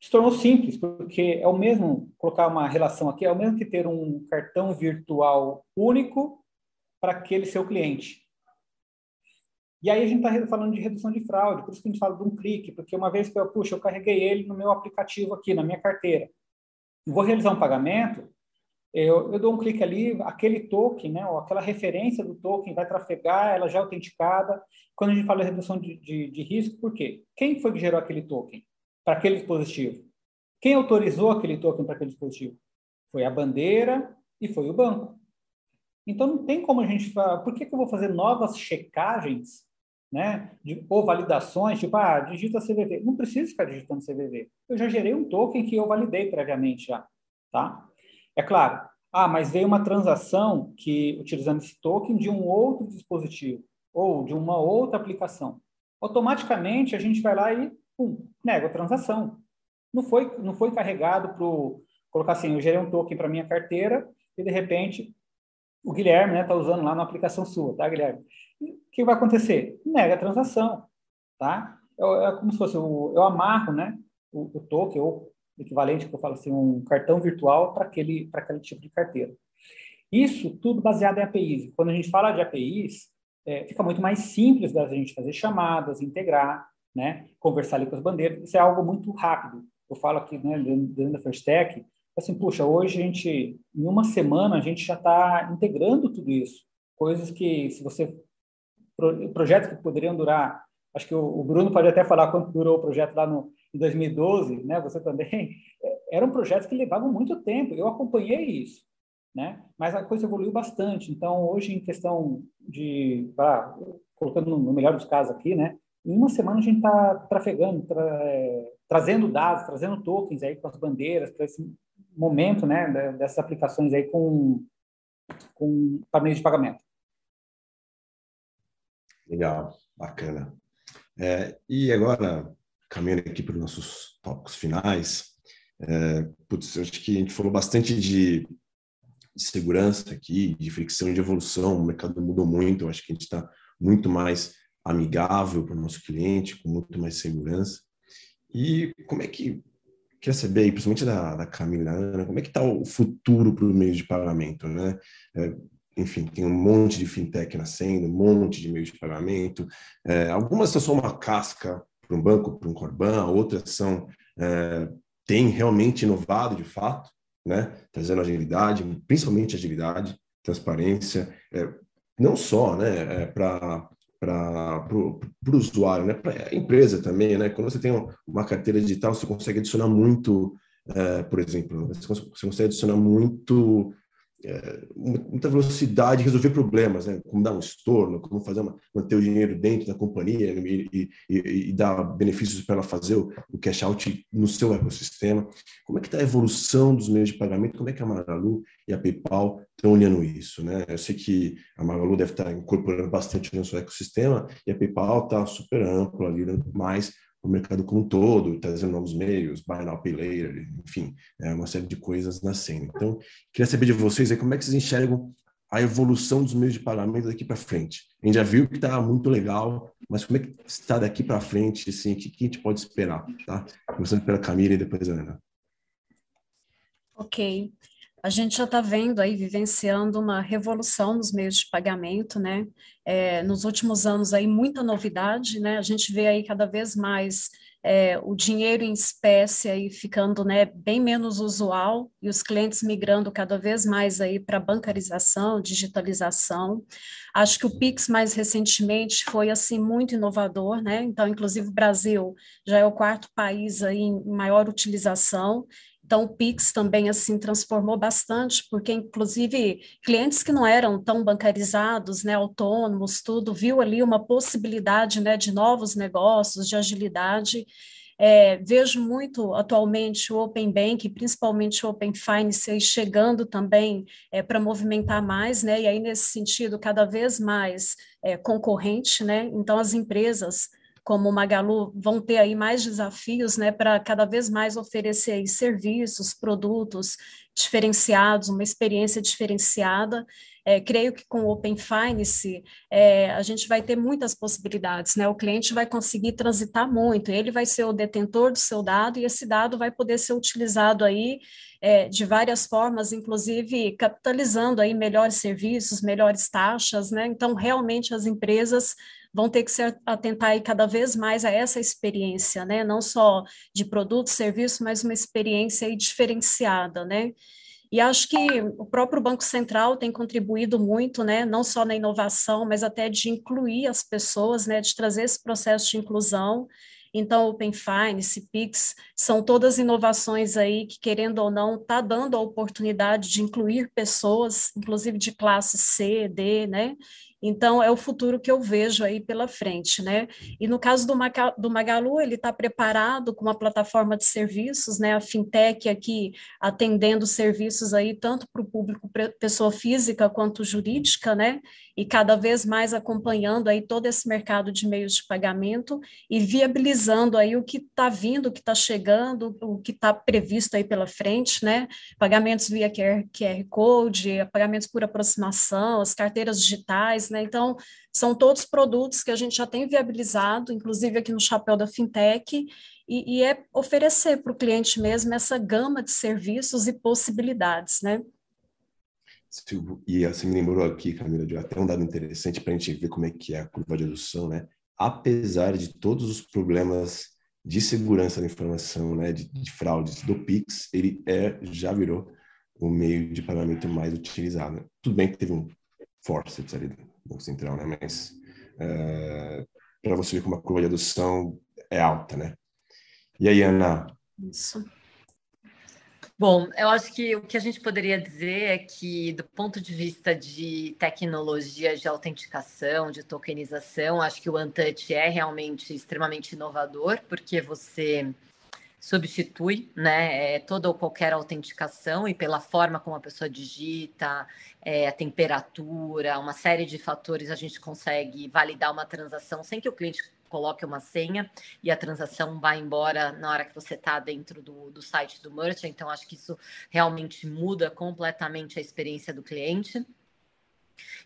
se tornou simples, porque é o mesmo, colocar uma relação aqui, é o mesmo que ter um cartão virtual único para aquele seu cliente. E aí a gente está falando de redução de fraude, por isso que a gente fala de um clique, porque uma vez que eu, puxa, eu carreguei ele no meu aplicativo aqui, na minha carteira, vou realizar um pagamento, eu, eu, dou um clique ali, aquele token, né, ou aquela referência do token vai trafegar, ela já é autenticada. Quando a gente fala de redução de, de, de risco, por quê? Quem foi que gerou aquele token para aquele dispositivo? Quem autorizou aquele token para aquele dispositivo? Foi a bandeira e foi o banco. Então não tem como a gente falar, por que, que eu vou fazer novas checagens, né, de, ou validações, tipo, ah, digita CVV. Não precisa ficar digitando CVV. Eu já gerei um token que eu validei previamente já, tá? É claro, ah, mas veio uma transação que utilizando esse token de um outro dispositivo ou de uma outra aplicação. Automaticamente a gente vai lá e pum, nega a transação. Não foi, não foi carregado para colocar assim, eu gerei um token para minha carteira e de repente o Guilherme está né, tá usando lá na aplicação sua, tá, Guilherme? O que vai acontecer? Nega a transação, tá? É, é como se fosse, o, eu amarro, né, o, o token ou equivalente, que eu falo assim, um cartão virtual para aquele, aquele tipo de carteira. Isso tudo baseado em APIs. Quando a gente fala de APIs, é, fica muito mais simples da gente fazer chamadas, integrar, né, conversar ali com as bandeiras. Isso é algo muito rápido. Eu falo aqui né, dentro da First Tech, assim, puxa, hoje a gente, em uma semana, a gente já está integrando tudo isso. Coisas que, se você. Projetos que poderiam durar. Acho que o, Bruno pode até falar quanto durou o projeto lá no, em 2012, né, você também, eram projetos que levavam muito tempo. Eu acompanhei isso, né? Mas a coisa evoluiu bastante. Então, hoje, em questão de, colocando no melhor dos casos aqui, né? Em uma semana a gente está trafegando, tra, é, trazendo dados, trazendo tokens aí com as bandeiras para esse momento, né? Dessas aplicações aí com com pagamento de pagamento. Legal, bacana. É, e agora caminhando aqui para os nossos tópicos finais, é, putz, acho que a gente falou bastante de, de, segurança aqui, de fricção, de evolução, o mercado mudou muito, eu acho que a gente está muito mais amigável para o nosso cliente, com muito mais segurança. E como é que, quer saber aí, principalmente da, da Camila como é que está o futuro para o meio de pagamento, né? É, enfim, tem um monte de fintech nascendo, um monte de meio de pagamento. É, algumas são só uma casca para um banco, para um Corban, outras são é, têm realmente inovado de fato, né, trazendo agilidade, principalmente agilidade, transparência, é, não só, né, é, para para o usuário, né, para a empresa também, né, quando você tem uma carteira digital, você consegue adicionar muito, é, por exemplo, você consegue adicionar muito é, muita velocidade de resolver problemas, né? como dar um estorno, como fazer uma, manter o dinheiro dentro da companhia e, e, e, dar benefícios para ela fazer o, o, cash out no seu ecossistema. Como é que está a evolução dos meios de pagamento? Como é que a Magalu e a PayPal estão olhando isso? Né? Eu sei que a Magalu deve estar incorporando bastante no seu ecossistema e a PayPal está super ampla ali, né? mais o mercado como um todo, trazendo novos meios, buy now, pay later, enfim, é uma série de coisas nascendo. Então, queria saber de vocês aí como é que vocês enxergam a evolução dos meios de pagamento daqui para frente. A gente já viu que está muito legal, mas como é que está daqui para frente, assim, o que, que a gente pode esperar, tá? Começando pela Camila e depois a Ana. Ok a gente já está vendo aí, vivenciando uma revolução nos meios de pagamento, né? É, nos últimos anos aí, muita novidade, né? A gente vê aí cada vez mais é, o dinheiro em espécie aí ficando né, bem menos usual e os clientes migrando cada vez mais aí para bancarização, digitalização. Acho que o Pix mais recentemente foi assim muito inovador, né? Então, inclusive o Brasil já é o quarto país aí em maior utilização então, o Pix também assim transformou bastante, porque inclusive clientes que não eram tão bancarizados, né, autônomos, tudo, viu ali uma possibilidade, né, de novos negócios, de agilidade. É, vejo muito atualmente o Open Bank, principalmente o Open Finance, chegando também é, para movimentar mais, né? E aí, nesse sentido, cada vez mais é, concorrente, né? Então, as empresas como o Magalu vão ter aí mais desafios, né, para cada vez mais oferecer serviços, produtos diferenciados, uma experiência diferenciada. É, creio que com o Open Finance é, a gente vai ter muitas possibilidades, né? O cliente vai conseguir transitar muito, ele vai ser o detentor do seu dado e esse dado vai poder ser utilizado aí é, de várias formas, inclusive capitalizando aí melhores serviços, melhores taxas, né? Então, realmente as empresas vão ter que se atentar aí cada vez mais a essa experiência, né? Não só de produto, serviço, mas uma experiência aí diferenciada, né? E acho que o próprio Banco Central tem contribuído muito, né, não só na inovação, mas até de incluir as pessoas, né, de trazer esse processo de inclusão. Então, Open Finance, Pix, são todas inovações aí que, querendo ou não, está dando a oportunidade de incluir pessoas, inclusive de classe C, D, né? Então, é o futuro que eu vejo aí pela frente, né? E no caso do, Maca, do Magalu, ele está preparado com uma plataforma de serviços, né? A fintech aqui atendendo serviços aí tanto para o público pessoa física quanto jurídica, né? E cada vez mais acompanhando aí todo esse mercado de meios de pagamento e viabilizando aí o que está vindo, o que está chegando, o que está previsto aí pela frente, né? Pagamentos via QR, QR Code, pagamentos por aproximação, as carteiras digitais, né? Então, são todos produtos que a gente já tem viabilizado, inclusive aqui no chapéu da fintech, e, e é oferecer para o cliente mesmo essa gama de serviços e possibilidades, né? E você me lembrou aqui, Camila, de até um dado interessante para a gente ver como é que é a curva de adoção, né? Apesar de todos os problemas de segurança da informação, né, de, de fraudes do Pix, ele é já virou o meio de pagamento mais utilizado. Tudo bem que teve um forceps ali Banco Central, né? Mas uh, para você ver como a curva de adoção é alta, né? E aí, Ana? Isso. Bom, eu acho que o que a gente poderia dizer é que, do ponto de vista de tecnologia de autenticação, de tokenização, acho que o Untouch é realmente extremamente inovador, porque você substitui né, é, toda ou qualquer autenticação e pela forma como a pessoa digita, é, a temperatura, uma série de fatores, a gente consegue validar uma transação sem que o cliente coloque uma senha e a transação vai embora na hora que você está dentro do, do site do merchant. Então, acho que isso realmente muda completamente a experiência do cliente.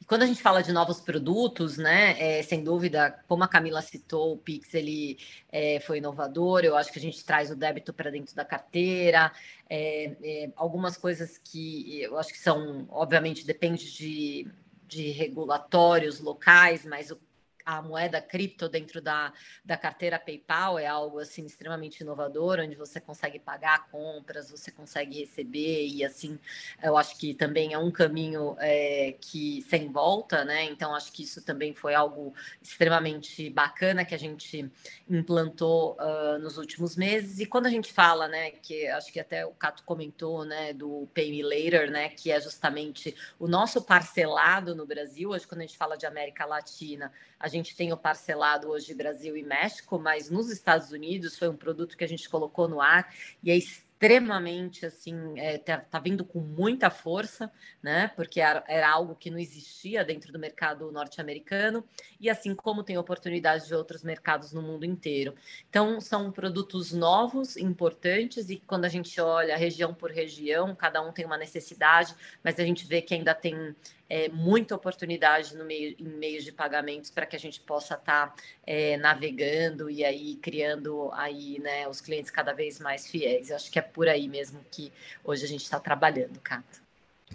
E quando a gente fala de novos produtos, né, é, sem dúvida, como a Camila citou, o Pix ele é, foi inovador. Eu acho que a gente traz o débito para dentro da carteira. É, é, algumas coisas que eu acho que são, obviamente, depende de, de regulatórios locais, mas o a moeda cripto dentro da, da carteira PayPal é algo assim extremamente inovador, onde você consegue pagar compras, você consegue receber e assim eu acho que também é um caminho é, que sem volta, né? Então acho que isso também foi algo extremamente bacana que a gente implantou uh, nos últimos meses. E quando a gente fala, né, que acho que até o Cato comentou, né, do Pay Me Later, né, que é justamente o nosso parcelado no Brasil. Hoje quando a gente fala de América Latina a gente tem o parcelado hoje Brasil e México, mas nos Estados Unidos foi um produto que a gente colocou no ar e é extremamente assim, é, tá, tá, vindo com muita força, né? Porque era, era algo que não existia dentro do mercado norte-americano, e assim como tem oportunidades de outros mercados no mundo inteiro. Então, são produtos novos, importantes, e quando a gente olha região por região, cada um tem uma necessidade, mas a gente vê que ainda tem é, muita oportunidade no meio, em meios de pagamentos para que a gente possa estar tá, é, navegando e aí criando aí né, os clientes cada vez mais fiéis. Eu acho que é por aí mesmo que hoje a gente está trabalhando, Cato.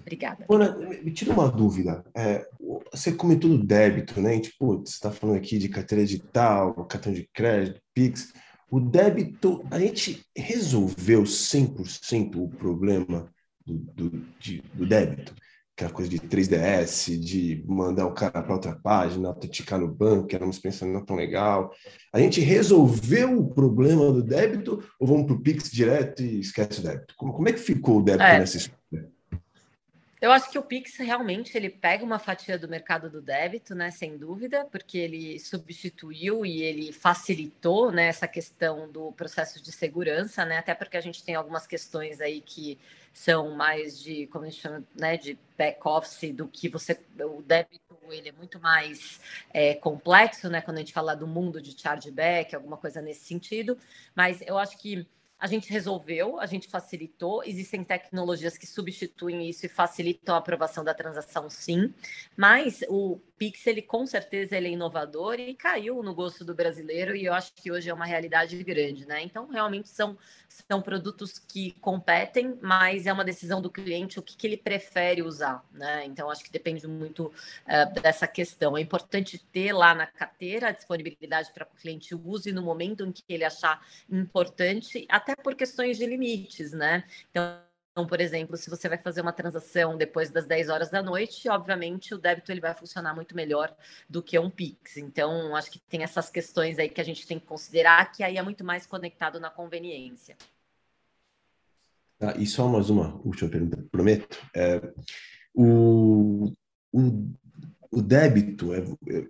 Obrigada. Ana, me tira uma dúvida. É, você comentou do débito, né? Tipo, você está falando aqui de carteira digital, cartão de crédito, Pix. O débito, a gente resolveu 100% o problema do, do, de, do débito? Aquela coisa de 3DS, de mandar o cara para outra página, autenticar no banco, que era uma experiência não tão legal. A gente resolveu o problema do débito ou vamos para o Pix direto e esquece o débito? Como, como é que ficou o débito é. nessa história? Eu acho que o Pix realmente ele pega uma fatia do mercado do débito, né, sem dúvida, porque ele substituiu e ele facilitou, né, essa questão do processo de segurança, né, até porque a gente tem algumas questões aí que são mais de, como a gente chama, né, de back office do que você, o débito ele é muito mais é, complexo, né, quando a gente fala do mundo de chargeback, alguma coisa nesse sentido, mas eu acho que a gente resolveu, a gente facilitou. Existem tecnologias que substituem isso e facilitam a aprovação da transação, sim. Mas o Pix, ele com certeza ele é inovador e caiu no gosto do brasileiro e eu acho que hoje é uma realidade grande, né? Então, realmente são, são produtos que competem, mas é uma decisão do cliente o que, que ele prefere usar, né? Então, acho que depende muito uh, dessa questão. É importante ter lá na carteira a disponibilidade para que o cliente use no momento em que ele achar importante, até por questões de limites, né? Então, então, por exemplo, se você vai fazer uma transação depois das 10 horas da noite, obviamente o débito ele vai funcionar muito melhor do que um Pix. Então, acho que tem essas questões aí que a gente tem que considerar, que aí é muito mais conectado na conveniência. Ah, e só mais uma última pergunta, prometo. É, o, o, o débito, é,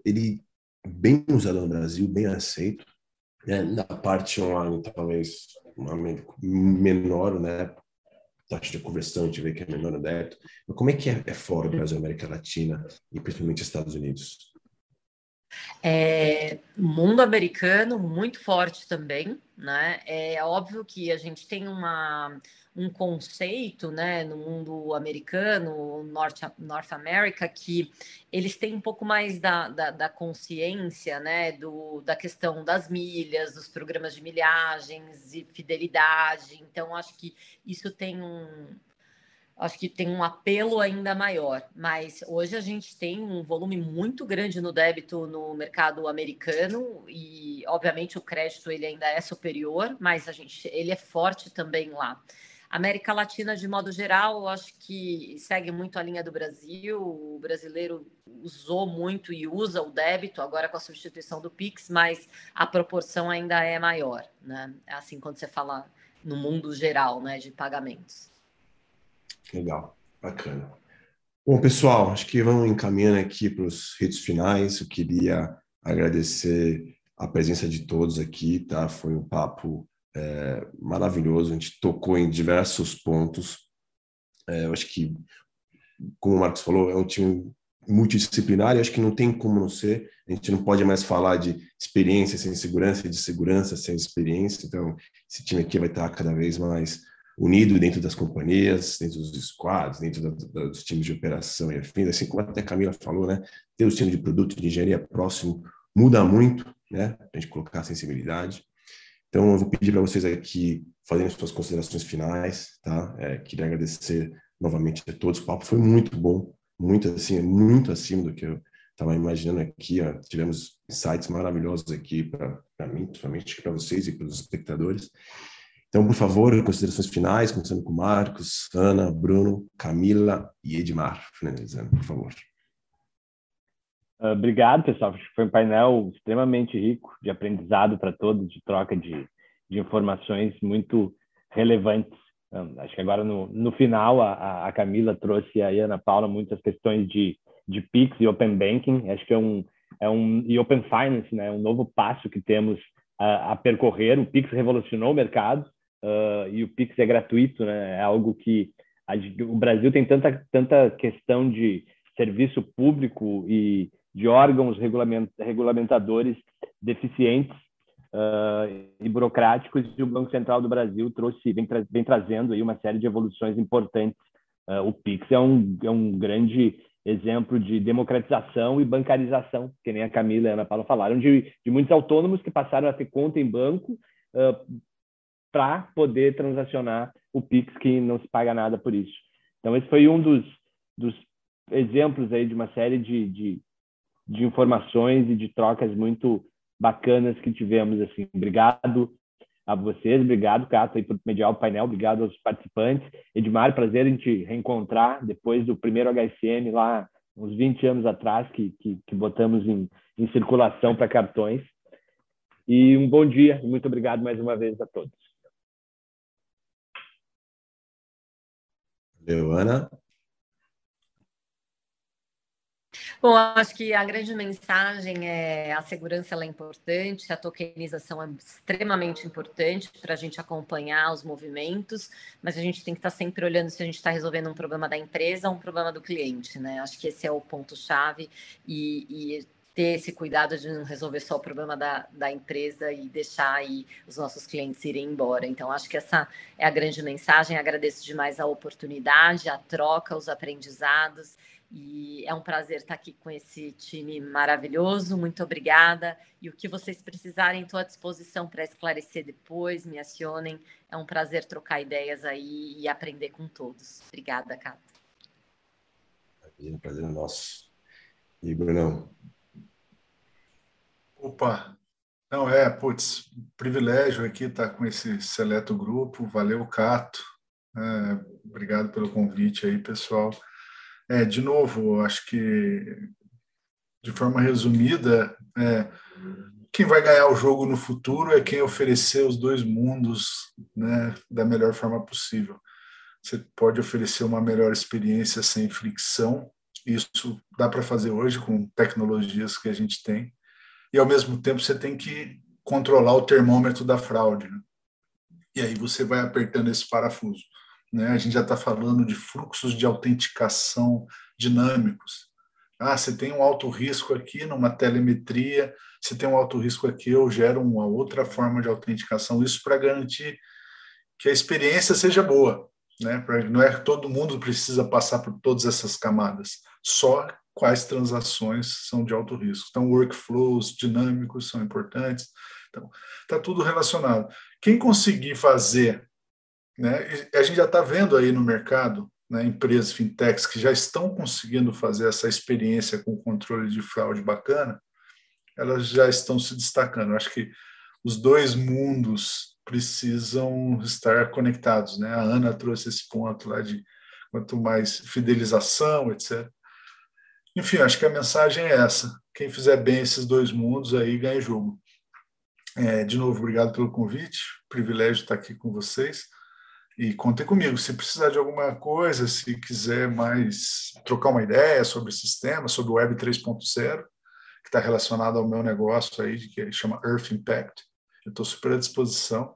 ele bem usado no Brasil, bem aceito. Né? Na parte online, talvez menor, né? Taxa de conversão, a gente vê que é menor no. Mas como é que é, é fora do Brasil, América Latina e principalmente Estados Unidos? É, mundo americano muito forte também, né? É óbvio que a gente tem uma, um conceito, né, no mundo americano, Norte, North America, que eles têm um pouco mais da, da, da, consciência, né, do, da questão das milhas, dos programas de milhagens e fidelidade. Então, acho que isso tem um, acho que tem um apelo ainda maior. Mas hoje a gente tem um volume muito grande no débito no mercado americano e, obviamente, o crédito ele ainda é superior, mas a gente, ele é forte também lá. América Latina, de modo geral, acho que segue muito a linha do Brasil. O brasileiro usou muito e usa o débito, agora com a substituição do Pix, mas a proporção ainda é maior, né? Assim, quando você fala no mundo geral, né, de pagamentos. Legal, bacana. Bom, pessoal, acho que vamos encaminhando aqui para os hits finais. Eu queria agradecer a presença de todos aqui, tá? Foi um papo é, maravilhoso. A gente tocou em diversos pontos. É, eu acho que, como o Marcos falou, é um time multidisciplinar e acho que não tem como não ser. A gente não pode mais falar de experiência sem segurança de segurança sem experiência. Então, esse time aqui vai estar cada vez mais unido dentro das companhias, dentro dos squads, dentro da, dos times de operação e afins, assim como até a Camila falou, né? Ter o time de produto de engenharia próximo muda muito, né? A gente colocar a sensibilidade. Então, eu vou pedir para vocês aqui fazerem suas considerações finais, tá? É, queria agradecer novamente a todos. O papo foi muito bom, muito assim, muito acima do que eu estava imaginando aqui. Ó. Tivemos insights maravilhosos aqui para mim, principalmente para vocês e para os espectadores. Então, por favor, considerações finais, começando com Marcos, Ana, Bruno, Camila e Edmar, finalizando, por favor. Uh, obrigado, pessoal. Foi um painel extremamente rico de aprendizado para todos, de troca de, de informações muito relevantes. Um, acho que agora no, no final a, a Camila trouxe a Ana Paula muitas questões de, de PIX e Open Banking. Acho que é um, é um e Open Finance, né? Um novo passo que temos a, a percorrer. O PIX revolucionou o mercado uh, e o Pix é gratuito, né? É algo que a, o Brasil tem tanta, tanta questão de serviço público e de órgãos regulament, regulamentadores deficientes uh, e burocráticos e o Banco Central do Brasil trouxe vem, tra vem trazendo aí uma série de evoluções importantes. Uh, o Pix é um, é um grande exemplo de democratização e bancarização, que nem a Camila e a Ana Paula falaram, de, de muitos autônomos que passaram a ter conta em banco uh, para poder transacionar o Pix, que não se paga nada por isso. Então, esse foi um dos, dos exemplos aí de uma série de, de, de informações e de trocas muito bacanas que tivemos. Assim. Obrigado a vocês, obrigado, Cato, aí, por mediar o painel, obrigado aos participantes. Edmar, prazer em te reencontrar depois do primeiro HSM lá uns 20 anos atrás, que, que, que botamos em, em circulação para cartões. E um bom dia muito obrigado mais uma vez a todos. Valeu, Ana. Bom, acho que a grande mensagem é a segurança é importante, a tokenização é extremamente importante para a gente acompanhar os movimentos, mas a gente tem que estar tá sempre olhando se a gente está resolvendo um problema da empresa ou um problema do cliente, né? Acho que esse é o ponto-chave e, e ter esse cuidado de não resolver só o problema da, da empresa e deixar aí os nossos clientes irem embora. Então, acho que essa é a grande mensagem. Agradeço demais a oportunidade, a troca, os aprendizados e é um prazer estar aqui com esse time maravilhoso. Muito obrigada. E o que vocês precisarem, estou à disposição para esclarecer depois. Me acionem. É um prazer trocar ideias aí e aprender com todos. Obrigada, Cata. Um prazer nosso. E, Brunão? Opa! Não, é, putz, privilégio aqui estar com esse seleto grupo. Valeu, Cato. É, obrigado pelo convite aí, pessoal. É, de novo, acho que de forma resumida, é, quem vai ganhar o jogo no futuro é quem oferecer os dois mundos né, da melhor forma possível. Você pode oferecer uma melhor experiência sem fricção, isso dá para fazer hoje com tecnologias que a gente tem, e ao mesmo tempo você tem que controlar o termômetro da fraude. Né? E aí você vai apertando esse parafuso. Né? A gente já está falando de fluxos de autenticação dinâmicos. Ah, você tem um alto risco aqui numa telemetria, você tem um alto risco aqui, eu gero uma outra forma de autenticação. Isso para garantir que a experiência seja boa. Né? Não é todo mundo precisa passar por todas essas camadas, só quais transações são de alto risco. Então, workflows dinâmicos são importantes. Então, está tudo relacionado. Quem conseguir fazer né? A gente já está vendo aí no mercado né, empresas fintechs que já estão conseguindo fazer essa experiência com controle de fraude bacana, elas já estão se destacando. Eu acho que os dois mundos precisam estar conectados. Né? A Ana trouxe esse ponto lá de quanto mais fidelização, etc. Enfim, acho que a mensagem é essa. Quem fizer bem esses dois mundos aí ganha jogo. É, de novo, obrigado pelo convite. Privilégio estar aqui com vocês. E contem comigo. Se precisar de alguma coisa, se quiser mais trocar uma ideia sobre o sistema, sobre o Web 3.0, que está relacionado ao meu negócio aí, que chama Earth Impact, eu estou super à disposição.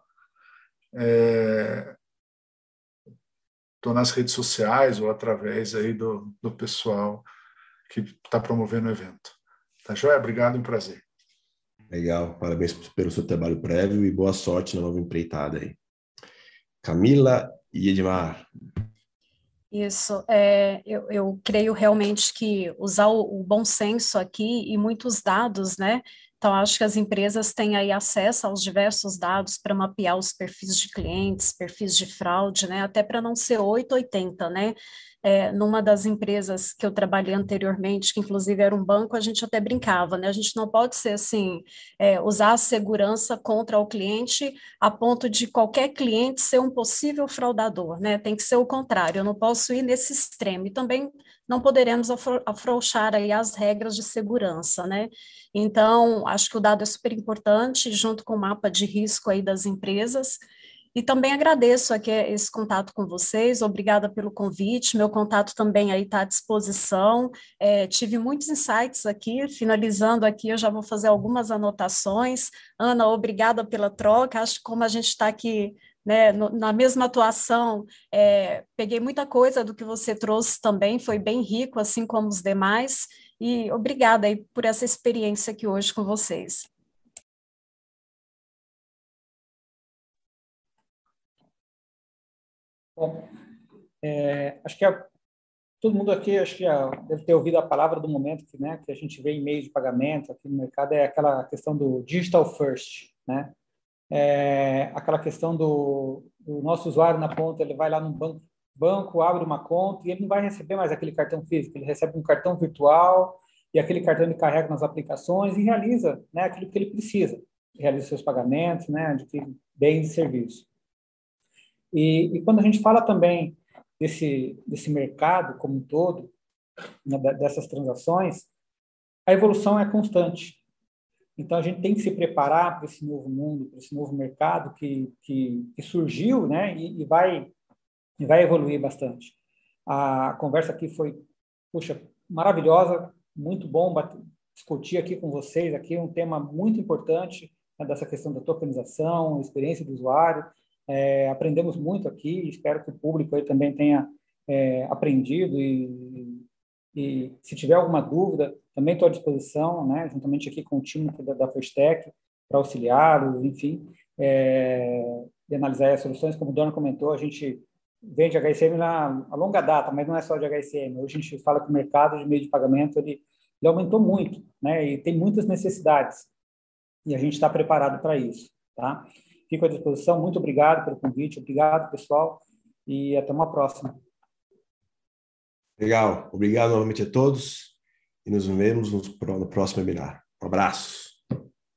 Estou é... nas redes sociais ou através aí do, do pessoal que está promovendo o evento. Tá joia? Obrigado, um prazer. Legal, parabéns pelo seu trabalho prévio e boa sorte na nova empreitada aí. Camila e Edmar. Isso, é, eu, eu, creio realmente que usar o, o, bom senso aqui e muitos dados, né? Então, acho que as empresas têm aí acesso aos diversos dados para mapear os perfis de clientes, perfis de fraude, né? Até para não ser 880, né? É, numa das empresas que eu trabalhei anteriormente, que inclusive era um banco, a gente até brincava, né? A gente não pode ser assim, é, usar a segurança contra o cliente a ponto de qualquer cliente ser um possível fraudador, né? Tem que ser o contrário, eu não posso ir nesse extremo. E também não poderemos afrouxar aí as regras de segurança, né? Então, acho que o dado é super importante, junto com o mapa de risco aí das empresas, e também agradeço aqui esse contato com vocês, obrigada pelo convite, meu contato também aí está à disposição, é, tive muitos insights aqui, finalizando aqui eu já vou fazer algumas anotações, Ana, obrigada pela troca, acho que como a gente está aqui né, no, na mesma atuação, é, peguei muita coisa do que você trouxe também, foi bem rico, assim como os demais, e obrigada aí por essa experiência aqui hoje com vocês. Bom, é, acho que a, todo mundo aqui acho que já deve ter ouvido a palavra do momento que, né, que a gente vê em meio de pagamento aqui no mercado é aquela questão do digital first, né? É, aquela questão do, do, nosso usuário na ponta, ele vai lá no banco, banco, abre uma conta e ele não vai receber mais aquele cartão físico, ele recebe um cartão virtual e aquele cartão ele carrega nas aplicações e realiza né, aquilo que ele precisa, realiza seus pagamentos, né, adquire bens e serviços. E, e quando a gente fala também desse, desse mercado como um todo, né, dessas transações, a evolução é constante. Então, a gente tem que se preparar para esse novo mundo, para esse novo mercado que, que, que surgiu né, e, e, vai, e vai evoluir bastante. A conversa aqui foi, puxa, maravilhosa. muito bom discutir aqui com vocês aqui um tema muito importante né, dessa questão da tokenização, experiência do usuário. É, aprendemos muito aqui, espero que o público aí também tenha é, aprendido e, e, se tiver alguma dúvida, também estou à disposição, né, juntamente aqui com o time da, da Firstec, para auxiliá-los, enfim, é, de analisar as soluções. Como o Dona comentou, a gente vende HSM na, a longa data, mas não é só de HSM. Hoje a gente fala que o mercado de meio de pagamento ele, ele aumentou muito, né, e tem muitas necessidades, e a gente está preparado para isso, tá? Fico à disposição, muito obrigado pelo convite, obrigado, pessoal, e até uma próxima. Legal, obrigado novamente a todos e nos vemos no próximo webinar. Um abraço.